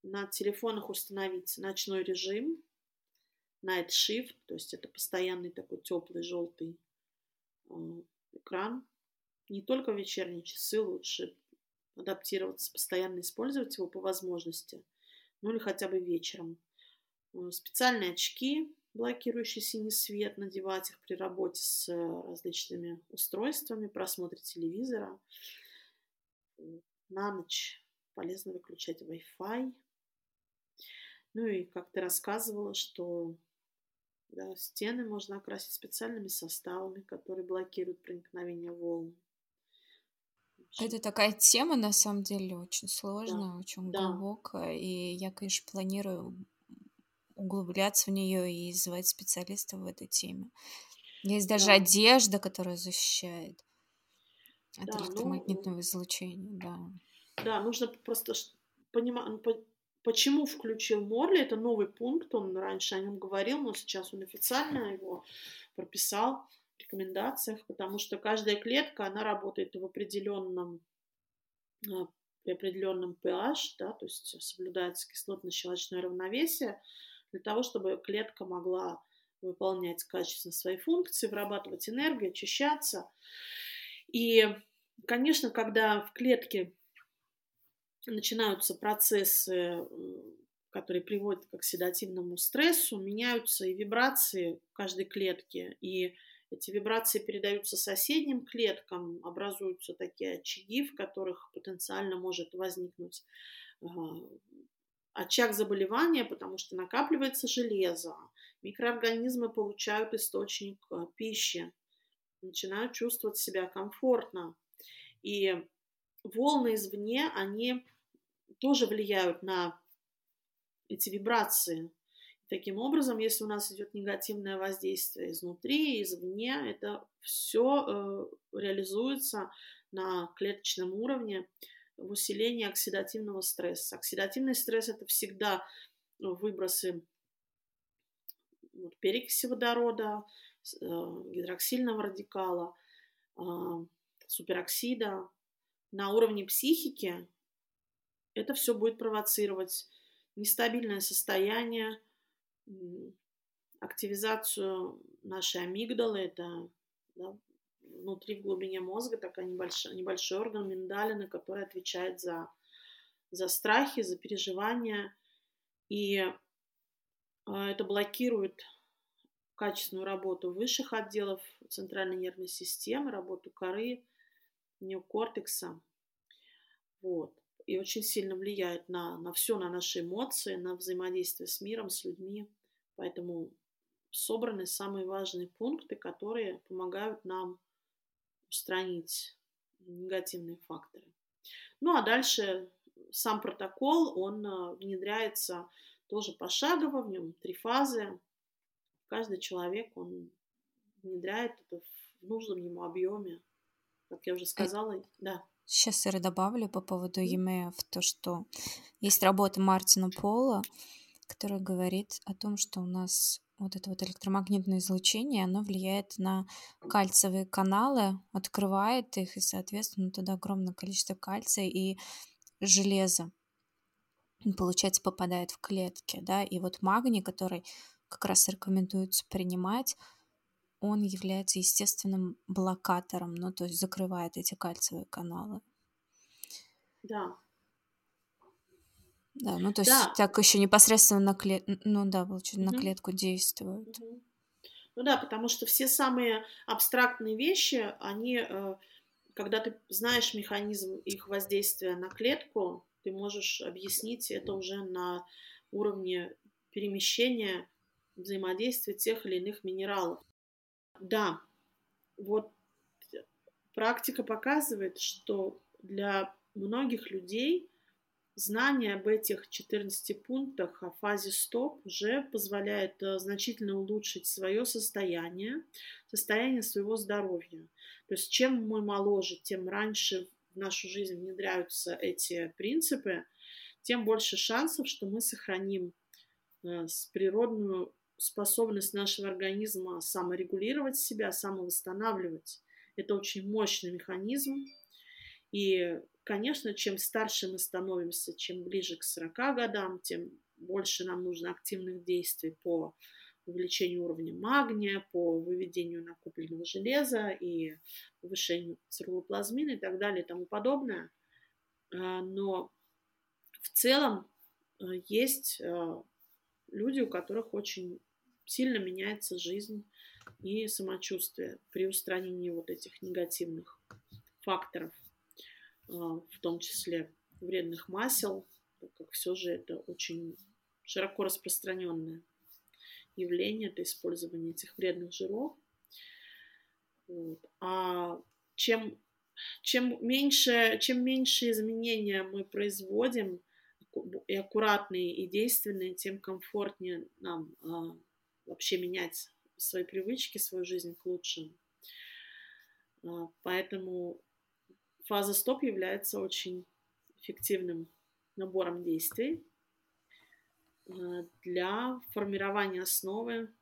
на телефонах установить ночной режим, night shift, то есть это постоянный такой теплый желтый э, экран. Не только вечерние часы лучше адаптироваться, постоянно использовать его по возможности, ну или хотя бы вечером. Э, специальные очки блокирующий синий свет, надевать их при работе с э, различными устройствами, просмотре телевизора. На ночь полезно выключать Wi-Fi. Ну и как ты рассказывала, что Да, стены можно окрасить специальными составами, которые блокируют проникновение волн. Это такая тема, на самом деле, очень сложная, да. очень да. глубокая. И я, конечно, планирую углубляться в нее и звать специалистов в этой теме. Есть даже да. одежда, которая защищает от да, ну, электромагнитного ну, излучения, да. Да, нужно просто понимать, почему включил Морли, это новый пункт, он раньше о нем говорил, но сейчас он официально его прописал в рекомендациях, потому что каждая клетка, она работает в определенном а, при определенном pH, да, то есть соблюдается кислотно-щелочное равновесие, для того, чтобы клетка могла выполнять качественно свои функции, вырабатывать энергию, очищаться. И, конечно, когда в клетке начинаются процессы, которые приводят к оксидативному стрессу, меняются и вибрации каждой клетке, и эти вибрации передаются соседним клеткам, образуются такие очаги, в которых потенциально может возникнуть очаг заболевания, потому что накапливается железо, микроорганизмы получают источник э, пищи, начинают чувствовать себя комфортно. И волны извне, они тоже влияют на эти вибрации. Таким образом, если у нас идет негативное воздействие изнутри извне, это все э, реализуется на клеточном уровне в усилении оксидативного стресса. Оксидативный стресс это всегда выбросы вот, перекиси водорода, э, гидроксильного радикала, э, супероксида. На уровне психики это все будет провоцировать нестабильное состояние, активизацию нашей амигдалы, это да, внутри в глубине мозга такая небольшой, небольшой орган миндалины, который отвечает за, за страхи, за переживания. И а, это блокирует качественную работу высших отделов центральной нервной системы, работу коры, неокортекса. Вот. И очень сильно влияет на, на все, на наши эмоции, на взаимодействие с миром, с людьми. Поэтому собраны самые важные пункты, которые помогают нам устранить негативные факторы. Ну а дальше сам протокол, он э, внедряется тоже пошагово, в нем три фазы. Каждый человек, он внедряет это в нужном ему объеме. Как я уже э, сказала, да. Сейчас я добавлю по поводу ЕМФ, то, что есть работа Мартина Пола, которая говорит о том, что у нас вот это вот электромагнитное излучение, оно влияет на кальциевые каналы, открывает их, и, соответственно, туда огромное количество кальция и железа, получается, попадает в клетки, да, и вот магний, который как раз рекомендуется принимать, он является естественным блокатором, ну, то есть закрывает эти кальциевые каналы. Да, да, ну то есть да. так еще непосредственно на клет, ну да, получается, угу. на клетку действует. Угу. Ну да, потому что все самые абстрактные вещи, они, э, когда ты знаешь механизм их воздействия на клетку, ты можешь объяснить это уже на уровне перемещения взаимодействия тех или иных минералов. Да, вот практика показывает, что для многих людей Знание об этих 14 пунктах о фазе стоп уже позволяет э, значительно улучшить свое состояние, состояние своего здоровья. То есть чем мы моложе, тем раньше в нашу жизнь внедряются эти принципы, тем больше шансов, что мы сохраним э, природную способность нашего организма саморегулировать себя, самовосстанавливать. Это очень мощный механизм. И Конечно, чем старше мы становимся, чем ближе к 40 годам, тем больше нам нужно активных действий по увеличению уровня магния, по выведению накопленного железа и повышению цирулоплазмина и так далее и тому подобное. А, но в целом а, есть а, люди, у которых очень сильно меняется жизнь и самочувствие при устранении вот этих негативных факторов. А, в том числе вредных масел, так как все же это очень широко распространенная явление, это использование этих вредных жиров. Вот. А чем, чем, меньше, чем меньше изменения мы производим, и аккуратные, и действенные, тем комфортнее нам а, вообще менять свои привычки, свою жизнь к лучшему. А, поэтому фаза стоп является очень эффективным набором действий а, для формирования основы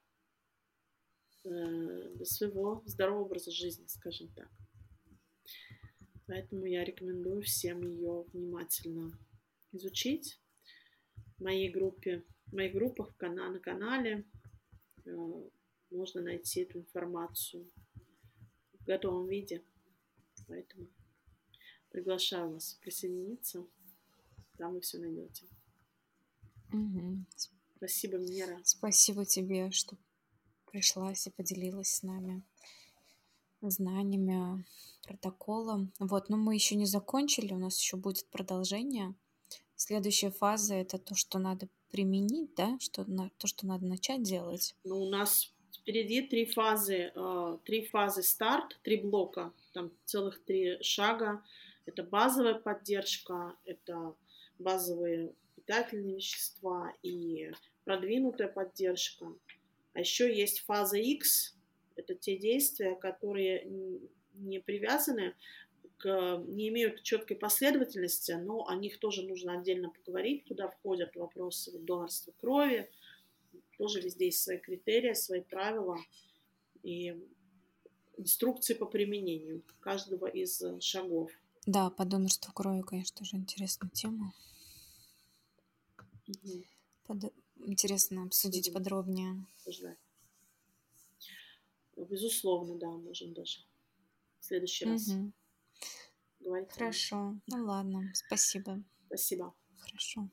э, своего здорового образа жизни, скажем так. Поэтому я рекомендую всем ее внимательно изучить. В моей группе, в моих группах на канале э, можно найти эту информацию в готовом виде. Поэтому приглашаю вас присоединиться. Там вы все найдете. Угу. Спасибо, Мира. Спасибо тебе, что пришлась и поделилась с нами знаниями, протоколом. Вот, но мы еще не закончили, у нас еще будет продолжение. Следующая фаза это то, что надо применить, да, что на, то, что надо начать делать. Ну, у нас впереди три фазы, э, три фазы старт, три блока, там целых три шага. Это базовая поддержка, это базовые питательные вещества и продвинутая поддержка. А еще есть фаза X, это те действия, которые не привязаны к, не имеют четкой последовательности, но о них тоже нужно отдельно поговорить. Туда входят вопросы донорства крови, тоже везде есть свои критерии, свои правила и инструкции по применению каждого из шагов. Да, по донорству крови, конечно, тоже интересная тема. Угу. Под... Интересно обсудить угу. подробнее. Да. Безусловно, да, можем даже в следующий угу. раз говорить. Хорошо. Ну ладно, спасибо. Спасибо. Хорошо.